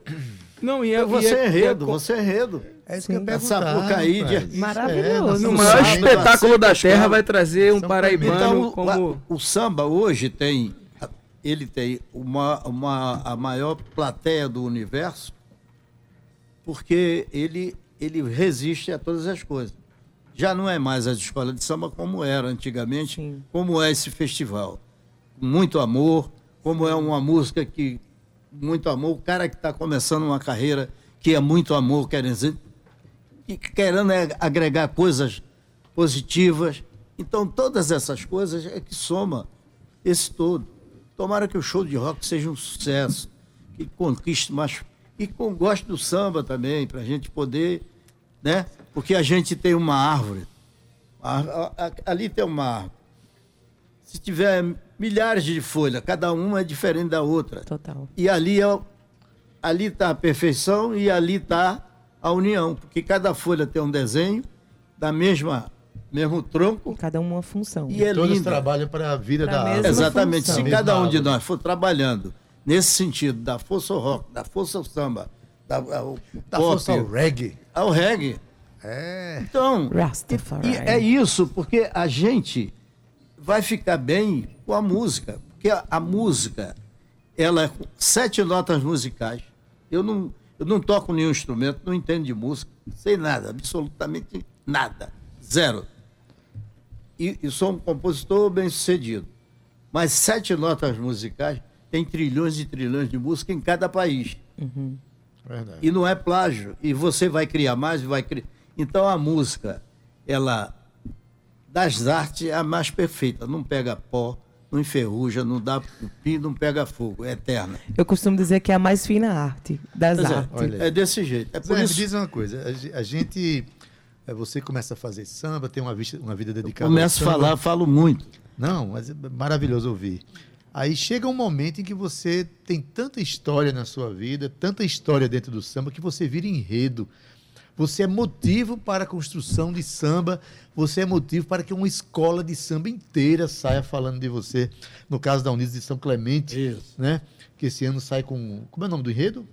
Não, e é, Você é é- enredo, e é- você é enredo. É isso que eu perguntar, Sapucaí de-. Isso Maravilhoso. é, nós maior samba, espetáculo da Terra vai trazer um São paraibano Então, como... o, o samba hoje tem, ele tem uma, uma, a maior plateia do universo, porque ele, ele resiste a todas as coisas. Já não é mais a escola de samba como era antigamente, Sim. como é esse festival. Muito amor, como é uma música que. Muito amor, o cara que está começando uma carreira que é muito amor, quer dizer, e querendo agregar coisas positivas. Então, todas essas coisas é que soma esse todo. Tomara que o show de rock seja um sucesso, que conquiste mais. E com gosto do samba também, para a gente poder. Né? Porque a gente tem uma árvore. Ali tem uma árvore. Se tiver milhares de folhas, cada uma é diferente da outra. Total. E ali é, ali está a perfeição e ali está a união, porque cada folha tem um desenho da mesma mesmo tronco Cada um uma função. e é Todos linda. trabalham para a vida Pra da mesma árvore. Exatamente. função. Se cada um de nós for trabalhando nesse sentido da força ao rock, da força ao samba, da, ao Da pop, força ao reggae. ao reggae, É. então Rastafari. e é isso, porque a gente vai ficar bem com a música. Porque a, a música, ela é com sete notas musicais. Eu não, eu não toco nenhum instrumento, não entendo de música, sei nada, absolutamente nada. Zero. E, e sou um compositor bem sucedido. Mas sete notas musicais tem trilhões e trilhões de música em cada país. Verdade. E não é plágio. E você vai criar mais e vai criar. Então a música, ela, das artes, é a mais perfeita. Não pega pó, não enferruja, não dá cupim, não pega fogo. É eterna. Eu costumo dizer que é a mais fina arte das Pois é, artes. aí. é desse jeito. É por Zé, me isso diz uma coisa, a ge- a gente, é, você começa a fazer samba, tem uma, vista, uma vida dedicada começo a falar, falo muito. Não, mas é maravilhoso ouvir. Aí chega um momento em que você tem tanta história na sua vida, tanta história dentro do samba, que você vira enredo. Você é motivo para a construção de samba, você é motivo para que uma escola de samba inteira saia falando de você. No caso da Unidos de São Clemente, Isso. né? Que esse ano sai com. Como é o nome do enredo?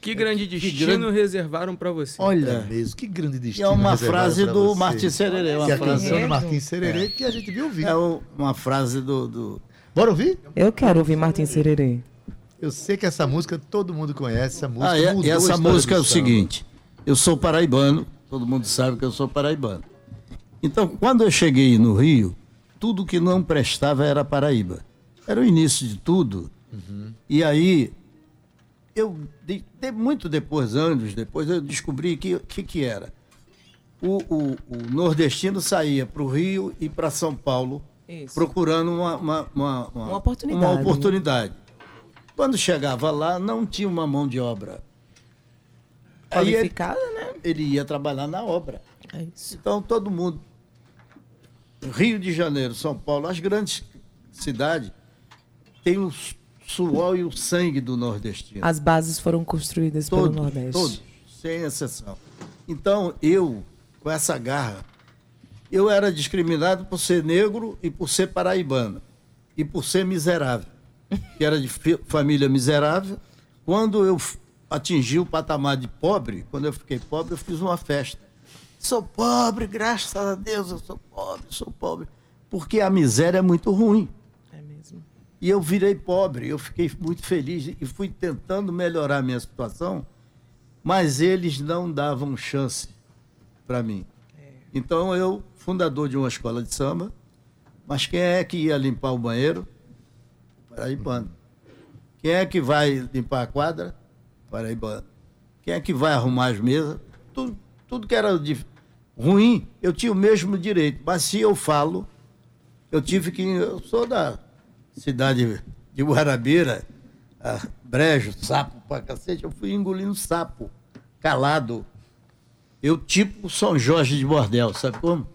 Que grande destino reservaram pra você. Olha É. mesmo, que grande E destino. é uma frase do. Martin Sererê. Uma Que é a frase, canção do. Martim Sererê que a gente viu ouvir. é uma frase do, do- Bora ouvir? Eu quero ouvir Martin Sererê. Eu sei que essa música todo mundo conhece. Essa música Ah, é- mudou e a essa música é o seguinte: eu sou paraibano, todo mundo sabe que eu sou paraibano. Então, quando eu cheguei no Rio, tudo que não prestava era Paraíba. Era o início de tudo. E aí, eu, de, de- muito depois, anos depois, eu descobri que que, que era. O, o- o nordestino saía para o Rio e para São Paulo Isso. procurando uma, uma, uma, Uma oportunidade, uma né? oportunidade. Quando chegava lá, não tinha uma mão de obra. Qualificada, né? ele ia trabalhar na obra. É isso. Então todo mundo. Rio de Janeiro, São Paulo, as grandes cidades têm o suor e o sangue do nordestino. As bases foram construídas Todos, pelo Nordeste. todos, sem exceção. Então, eu, com essa garra, eu era discriminado por ser negro e por ser paraibano. E por ser miserável. Que era de família miserável. Quando eu atingi o patamar de pobre, quando eu fiquei pobre, eu fiz uma festa. Sou pobre, graças a Deus, eu sou pobre, sou pobre. Porque a miséria é muito ruim. É mesmo. E eu virei pobre, eu fiquei muito feliz e fui tentando melhorar a minha situação, mas eles não davam chance para mim. Então eu, fundador de uma escola de samba, mas quem é que ia limpar o banheiro? Paraibano. Quem é que vai limpar a quadra? Paraibano. Quem é que vai arrumar as mesas? Tudo, tudo que era de ruim, eu tinha o mesmo direito. Mas se eu falo, eu tive que. Eu sou da cidade de Guarabira, brejo, sapo pra cacete, eu fui engolindo sapo, calado. Eu tipo São Jorge de bordel, sabe como?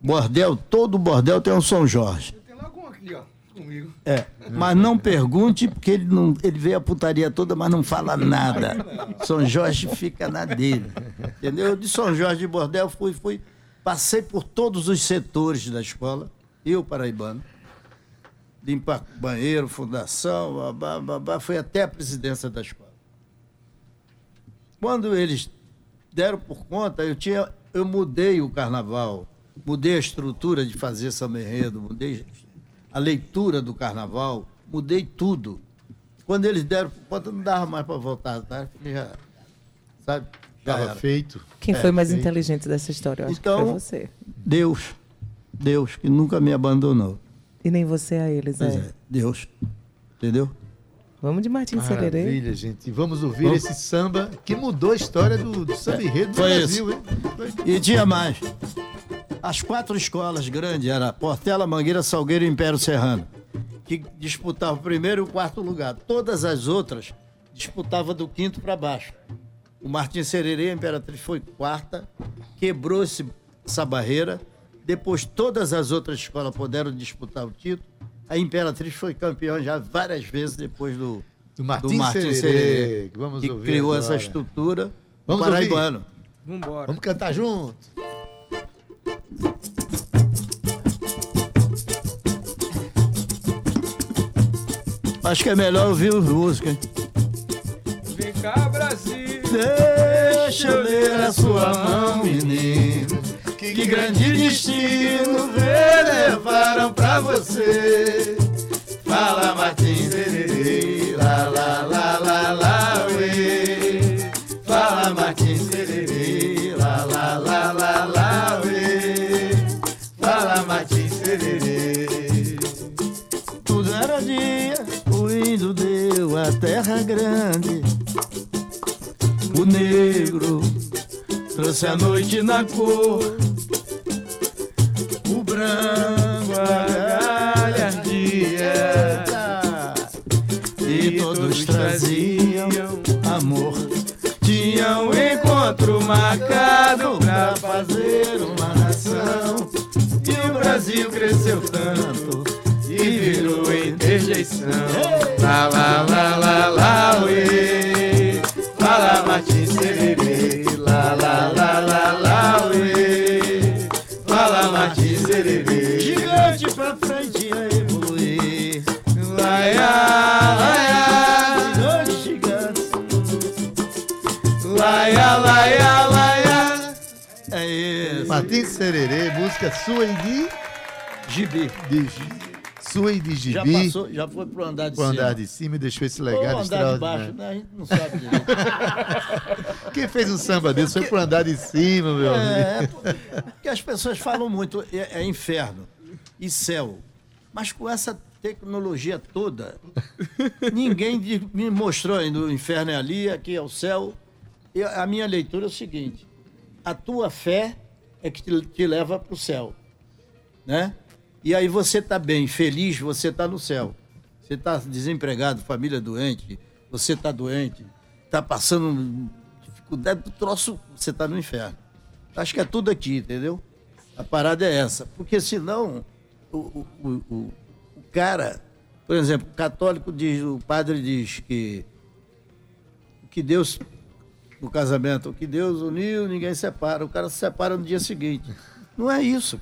Bordel, todo bordel tem um São Jorge. Tem logo um aqui, ó, comigo. É, mas não pergunte, porque ele, não, ele vê a putaria toda, mas não fala nada. São Jorge fica na dele. Entendeu? Eu de São Jorge de Bordel fui, fui, passei por todos os setores da escola, eu paraibano. Limpar banheiro, fundação, babá, babá, fui até a presidência da escola. Quando eles deram por conta, eu tinha, eu mudei o carnaval, mudei a estrutura de fazer samba enredo, mudei a leitura do carnaval, mudei tudo. Quando eles deram conta, não dava mais para voltar, tá? Já, sabe? Já Estava era. feito. Quem É, foi mais sim. inteligente dessa história? Eu acho Então- que foi você. Deus, Deus que nunca me abandonou. E nem você a eles, Pois é. é, Deus, entendeu? Vamos de Martin Sererê. Maravilha, gente. E Vamos ouvir Vamos. esse samba que mudou a história do, do samba enredo do Foi Brasil, hein? Foi. E tinha mais. As quatro escolas grandes eram Portela, Mangueira, Salgueiro e Império Serrano, que disputavam o primeiro e o quarto lugar. Todas as outras disputavam do quinto para baixo. O Martim Sererê, a Imperatriz, foi quarta, quebrou esse- essa barreira. Depois, todas as outras escolas puderam disputar o título. A Imperatriz foi campeã já várias vezes depois do, Do Martim Sererê, que vamos que ouvir criou agora. essa estrutura. Vamos paraibano. Vambora. Vamos cantar junto. Acho que é melhor ouvir as músicas. Vem cá, Brasil. Deixa eu ler a sua mão, menino. Que grande destino levaram pra você. Fala, Martins, ererê, lá, lá, lá, lá, lá, uê. Deu a terra grande. O negro trouxe a noite na cor. Sererê, música sua e de. Gibi. de sua e de Já Gibi. passou, já foi pro andar de Pro cima. andar de cima e deixou esse Ou legado andar de baixo, né? A gente não sabe direito. <laughs> Quem fez um samba desse foi pro andar de cima, meu amigo. É, porque as pessoas falam muito, é, é inferno e céu. Mas com essa tecnologia toda, ninguém me mostrou ainda o inferno é ali, aqui é o céu. A minha leitura é o seguinte: a tua fé é que te, te leva para o céu, né? E aí você está bem, feliz, você está no céu. Você está desempregado, família doente, você está doente, está passando dificuldade do troço, você está no inferno. Acho que é tudo aqui, entendeu? A parada é essa. Porque senão, o, o, o, o- cara, por exemplo, o católico diz, o padre diz que que Deus, no casamento, o que Deus uniu, ninguém separa. O cara se separa no dia seguinte. Não é isso.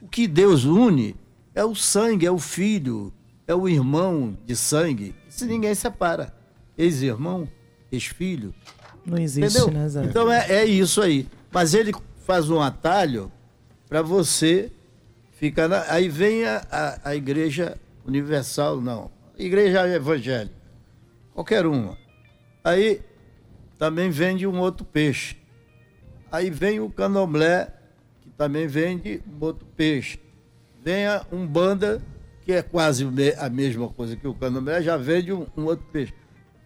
O que Deus une é o sangue, é o filho, é o irmão de sangue. Se ninguém separa. Ex-irmão, ex-filho. Não existe, Entendeu? né? Então é, é isso aí. Mas ele faz um atalho para você ficar. Na... Aí vem a, a, a igreja universal, não. Igreja evangélica. Qualquer uma. Aí também vende um outro peixe. Aí vem o candomblé, que também vende um outro peixe. Vem a Umbanda, que é quase a mesma coisa que o candomblé, já vende um, um outro peixe.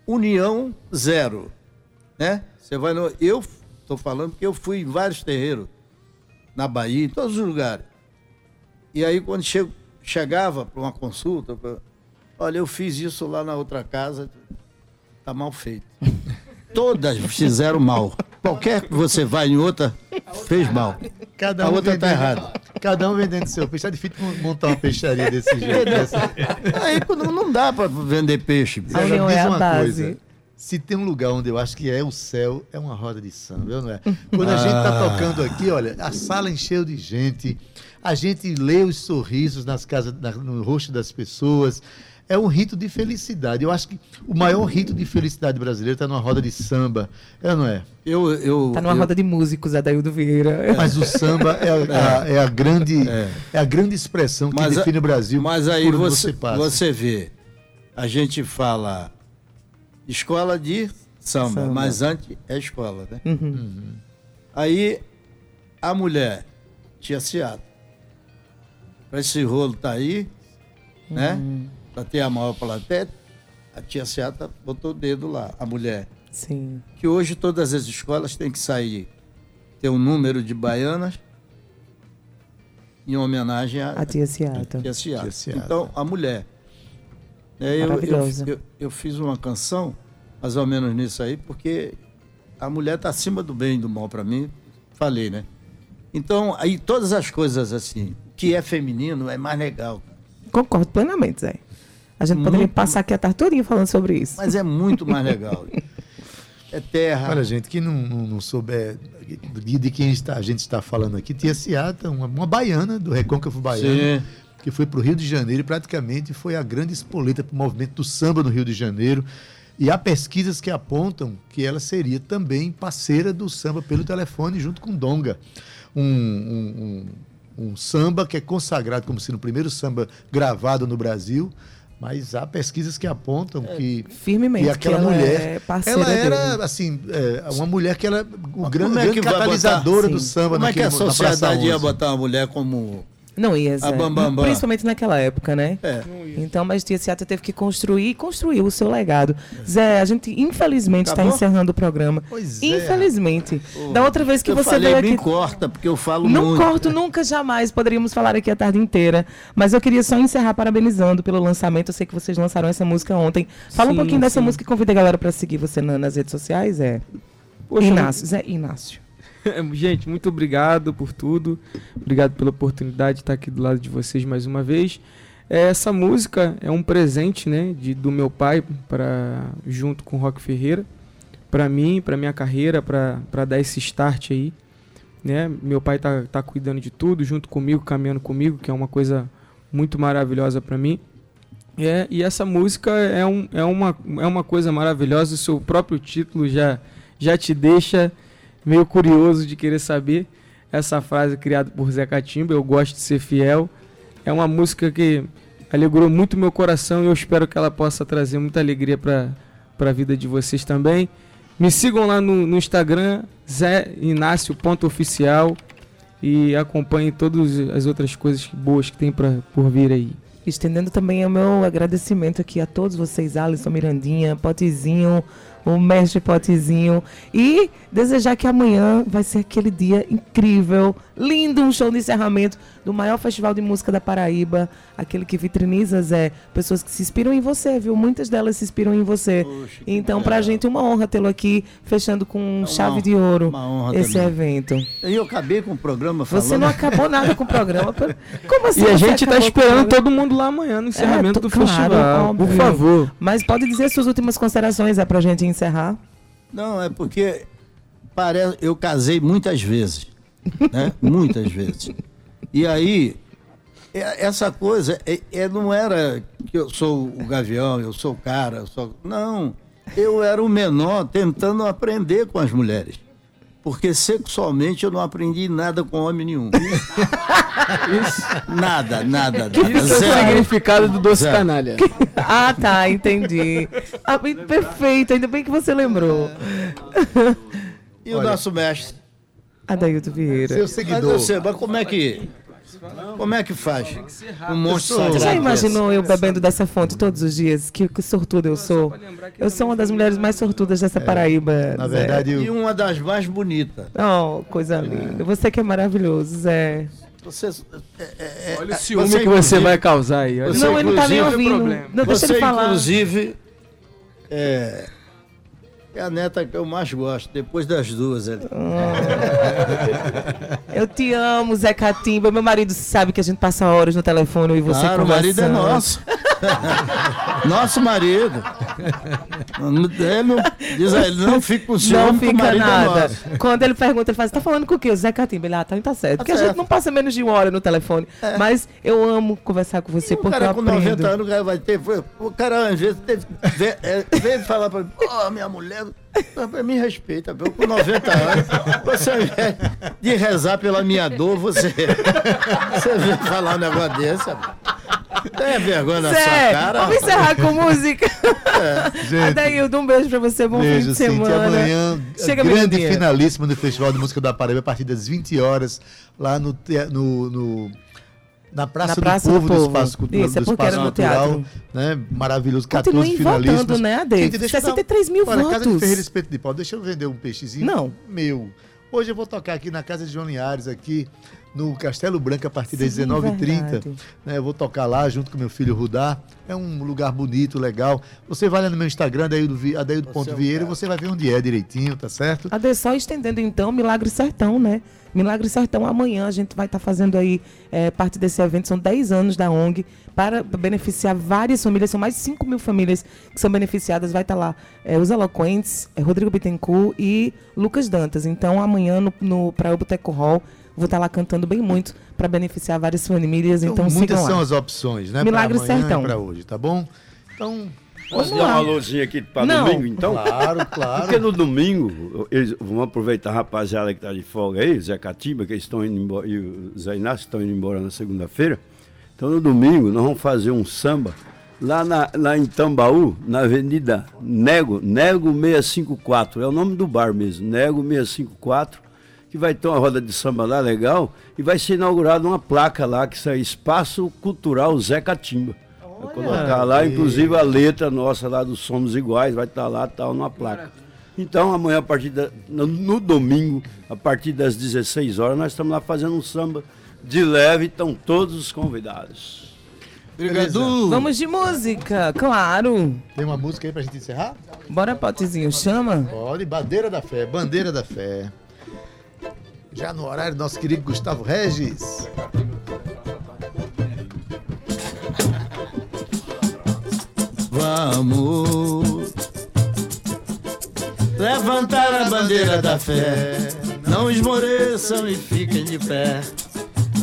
União zero né? Você vai no. Eu estou falando que eu fui em vários terreiros, na Bahia, em todos os lugares. E aí, quando chegava para uma consulta, pra- olha, eu fiz isso lá na outra casa, tá mal feito. Todas fizeram mal. Qualquer que você vai em outra, fez mal. Cada a um outra tá vendendo- errada. Cada um vendendo seu peixe. Tá difícil montar uma peixaria desse jeito. dessa- Aí não, não dá para vender peixe. A união é a uma base. coisa, Se tem um lugar onde eu acho que é o céu, é uma roda de samba, não é? Quando a gente tá tocando aqui, olha, a sala encheu de gente, a gente lê os sorrisos nas casas, na- no rosto das pessoas. É um rito de felicidade. Eu acho que o maior rito de felicidade brasileiro está numa roda de samba, é não é? Eu, eu, Tá numa eu- roda de músicos, Adaildo Vieira. Mas o samba é a, a- é a grande, é. a grande expressão que Mas a- define o Brasil. Mas aí por onde você, passa. você vê, a gente fala escola de samba, Samba. mas antes é escola, né? Uhum. Aí a mulher tinha ciado. Para esse rolo tá aí, né? Uhum. Para ter a maior plateia, a tia Seata botou o dedo lá, a mulher. Sim. Que hoje todas as escolas têm que sair, ter um número de baianas em homenagem à A tia Seata. Tia Seata. Então, a mulher. É, eu, eu, eu, eu fiz uma canção, mais ou menos nisso aí, porque a mulher está acima do bem e do mal para mim. Falei, né? Então, aí todas as coisas assim, que é feminino é mais legal. Concordo plenamente, Zé. A gente poderia Muito- passar aqui a tarde todinha falando sobre isso. Mas é muito mais legal. <laughs> É terra. Olha, gente, que não, não, não souber de, de quem está, a gente está falando aqui, Tia Ciata, uma, uma baiana do Recôncavo Baiano, Sim. que foi para o Rio de Janeiro e praticamente foi a grande espoleta para o movimento do samba no Rio de Janeiro. E há pesquisas que apontam que ela seria também parceira do samba pelo telefone, junto com Donga. Um, um- um- um samba que é consagrado como sendo o primeiro samba gravado no Brasil. Mas há pesquisas que apontam que Firmemente. e aquela que ela mulher, é ela era dele. assim, é, uma mulher que ela, o grande, como é que grande catalisadora botar- do samba Como é que a sociedade ia 11. botar uma mulher como. Não ia, Zé. Bambambam. Principalmente naquela época, né? É. Então, mas Tia Ciata teve que construir e construiu o seu legado. Zé, a gente infelizmente está encerrando o programa. Pois é. Infelizmente. Da outra vez que você falei, veio me aqui. corta, porque eu falo Não muito. corto nunca, jamais. Poderíamos falar aqui a tarde inteira. Mas eu queria só encerrar parabenizando pelo lançamento. Eu sei que vocês lançaram essa música ontem. Fala um Sim, pouquinho dessa sim. música e convida a galera para seguir você na- nas redes sociais. É Poxa, Inácio. Zé Inácio. <laughs> Gente, muito obrigado por tudo. Obrigado pela oportunidade de estar aqui do lado de vocês mais uma vez. É, Essa música é um presente, né, de, do meu pai para junto com o Rock Ferreira, para mim, para minha carreira, para dar esse start aí, né? Meu pai tá, tá cuidando de tudo junto comigo, caminhando comigo, que é uma coisa muito maravilhosa para mim. É, e essa música é, um, é, uma, é uma coisa maravilhosa, o seu próprio título já, já te deixa meio curioso de querer saber. Essa frase criada por Zé Catimba, eu gosto de ser fiel, é uma música que alegrou muito meu coração e eu espero que ela possa trazer muita alegria para a vida de vocês também. Me sigam lá no, no Instagram, Zé Inácio.oficial e acompanhem todas as outras coisas boas que tem pra, por vir aí. Estendendo também o meu agradecimento aqui a todos vocês, Alisson Mirandinha, Potezinho, o mestre Potezinho. E desejar que amanhã vai ser aquele dia incrível, lindo, um show de encerramento do maior festival de música da Paraíba. Aquele que vitriniza, Zé, pessoas que se inspiram em você, viu? Muitas delas se inspiram em você. então, pra gente, uma honra tê-lo aqui, fechando com chave de ouro uma honra esse também. evento. E eu acabei com o programa falando. Você não acabou nada com o programa. <laughs> Como assim e a gente tá esperando todo mundo lá amanhã no encerramento É, do claro, festival. Por óbvio. favor. Mas pode dizer suas últimas considerações, é pra gente encerrar. Não, é porque parece, eu casei muitas vezes, né? muitas vezes. E aí, é- essa coisa é, é- não era que eu sou o gavião, eu sou o cara, eu sou... não. Eu era o menor tentando aprender com as mulheres. Porque sexualmente eu não aprendi nada com homem nenhum. <laughs> Nada, nada. nada. Isso é o Zero. significado do doce Zero. canalha. <laughs> Ah, tá, entendi. Ah, perfeito, ainda bem que você lembrou. E o nosso mestre? Adailto Vieira. Seu Mas, seguidor. eu sei, mas como é que. Como é que faz? Um monstro Já imaginou eu bebendo dessa fonte todos os dias? Que, que sortuda eu sou. Eu sou uma das mulheres mais sortudas dessa Paraíba. Na Zé. verdade, E uma das mais bonitas. Oh, coisa linda. Você que é maravilhoso, Zé. Você, Olha o ciúme que você vai causar aí. olha. Não, ele não tá nem ouvindo. Não, deixa você ele falar. inclusive, é, é a neta que eu mais gosto, depois das duas. ali. Eu te amo, Zé Catimba. Meu marido sabe que a gente passa horas no telefone e você claro, o marido é conversando. nosso. <laughs> Nosso marido. Ele não, diz a ele, não fica com ciúme, Não que o fica é nada. nosso. Quando ele pergunta, ele fala, você tá falando com o quê? O Zé Catimba. Ele, ah, tá, tá certo. Porque a gente certo. não passa menos de uma hora no telefone. Mas eu amo conversar com você, O porque eu cara com aprendo. 90 anos o cara vai ter. O cara às vezes teve, vê- é, veio falar pra mim, pô, minha mulher. Me respeita, viu? com 90 anos. Você, ao invés de rezar pela minha dor, você. Você vem falar um negócio desse. rapaz. Tenha vergonha na sua cara. vamos encerrar com música. Gente, <laughs> Adaildo, um beijo pra você, bom Beijo, fim de Cintia. semana. Amanhã, Chega, grande finalíssima do Festival de Música da Paraíba, a partir das 20 horas, lá no, no- no- na Praça, Na Praça do do Povo, do. Espaço Cultural, Isso, é do porque Espaço era no Natural, teatro. né? Maravilhoso, 14 Continuem finalistas. votando, né, dar- 63 mil Olha, Casa de votos. Ferreira Espeto de Pau, deixa eu vender um peixezinho Não. meu. Hoje eu vou tocar aqui na casa de João Linhares, aqui no Castelo Branco, a partir das Sim, 19h30. verdade. né? Eu vou tocar lá junto com meu filho Rudá. É um lugar bonito, legal. Você vai lá no meu Instagram, Adaildo Vi- Adaildo.vieira, e você vai ver onde é direitinho, tá certo? Ade, só estendendo então, Milagre Sertão, né? Milagre Sertão, amanhã a gente vai estar fazendo aí eh, parte desse evento, são 10 anos da ONG, para beneficiar várias famílias, são mais de 5 mil famílias que são beneficiadas, vai estar lá eh, os Eloquentes, eh, Rodrigo Bittencourt e Lucas Dantas. Então amanhã no, no Praia Boteco Hall, vou estar lá cantando bem muito para beneficiar várias famílias, então, muitas sigam são as opções, né? Milagre Sertão. pra hoje, tá bom? Então, Posso Vamos dar lá. uma luzinha aqui para Não. domingo, então? claro, <laughs> claro. Porque no domingo, eles, vamos aproveitar a rapaziada que está de folga aí, Zé Catiba, que eles estão indo embora, e o Zé Inácio estão indo embora na segunda-feira. Então no domingo nós vamos fazer um samba lá, na, lá em Tambaú, na Avenida Nego, Nego 654, é o nome do bar mesmo, Nego 654, que vai ter uma roda de samba lá legal e vai ser inaugurada uma placa lá que é Espaço Cultural Zé Catimba. Vai colocar lá, inclusive a letra nossa lá do Somos Iguais, vai estar lá, tal, numa placa. Então amanhã, a partir da, no, no domingo, a partir das 16 horas, nós estamos lá fazendo um samba de leve, estão todos os convidados. Obrigado. Vamos de música, claro. Tem uma música aí pra gente encerrar? Bora, Potezinho, chama. Pode, Bandeira da Fé, Bandeira da Fé. Já no horário, nosso querido Gustavo Regis. Vamos levantar a bandeira da fé. Não esmoreçam e fiquem de pé.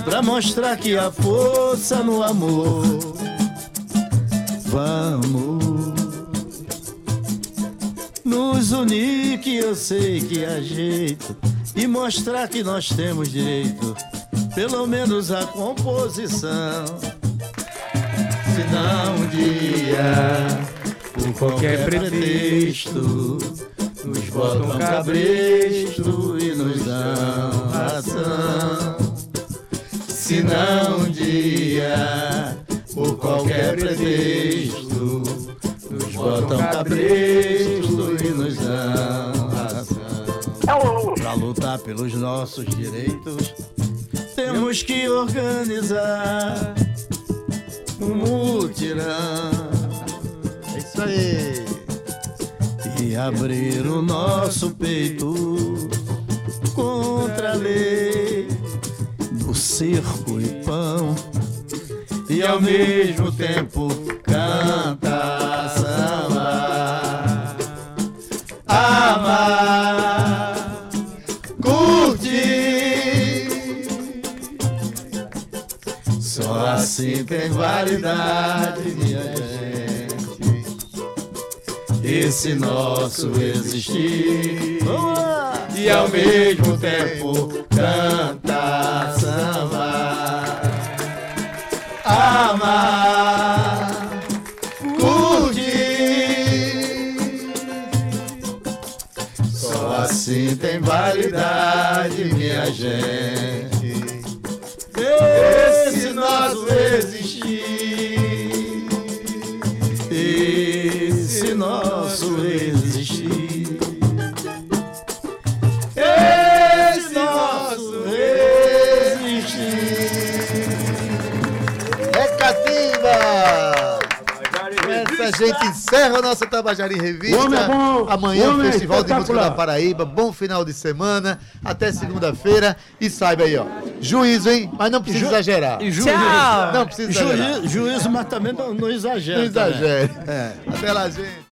Pra mostrar que há força no amor. Vamos nos unir, que eu sei que há jeito. E mostrar que nós temos direito. Pelo menos a composição. Se não um dia, por qualquer pretexto, nos botam cabresto e nos dão ração. Se não um dia, por qualquer pretexto, nos botam cabresto e nos dão ração. Pra lutar pelos nossos direitos, temos que organizar um mutirão. É isso aí. E abrir o nosso peito contra a lei do circo e pão. E ao mesmo tempo cantar samba. Amar, tem validade, minha gente. Esse nosso existir. E ao mesmo tempo cantar samba. Amar, curtir. Só assim tem validade, minha gente. Esse nosso existir. Esse nosso existir. A gente encerra a nossa Tabajara em Revista. O é Amanhã o o homem é Festival de Música da Paraíba. Bom final de semana. Até segunda-feira. E saiba aí, ó. Juízo, hein? Mas não precisa Ju- exagerar. Juízo. Tchau. Não precisa exagerar. Juízo, mas também não, não exagera. Não exagere. também. É. Até lá, gente.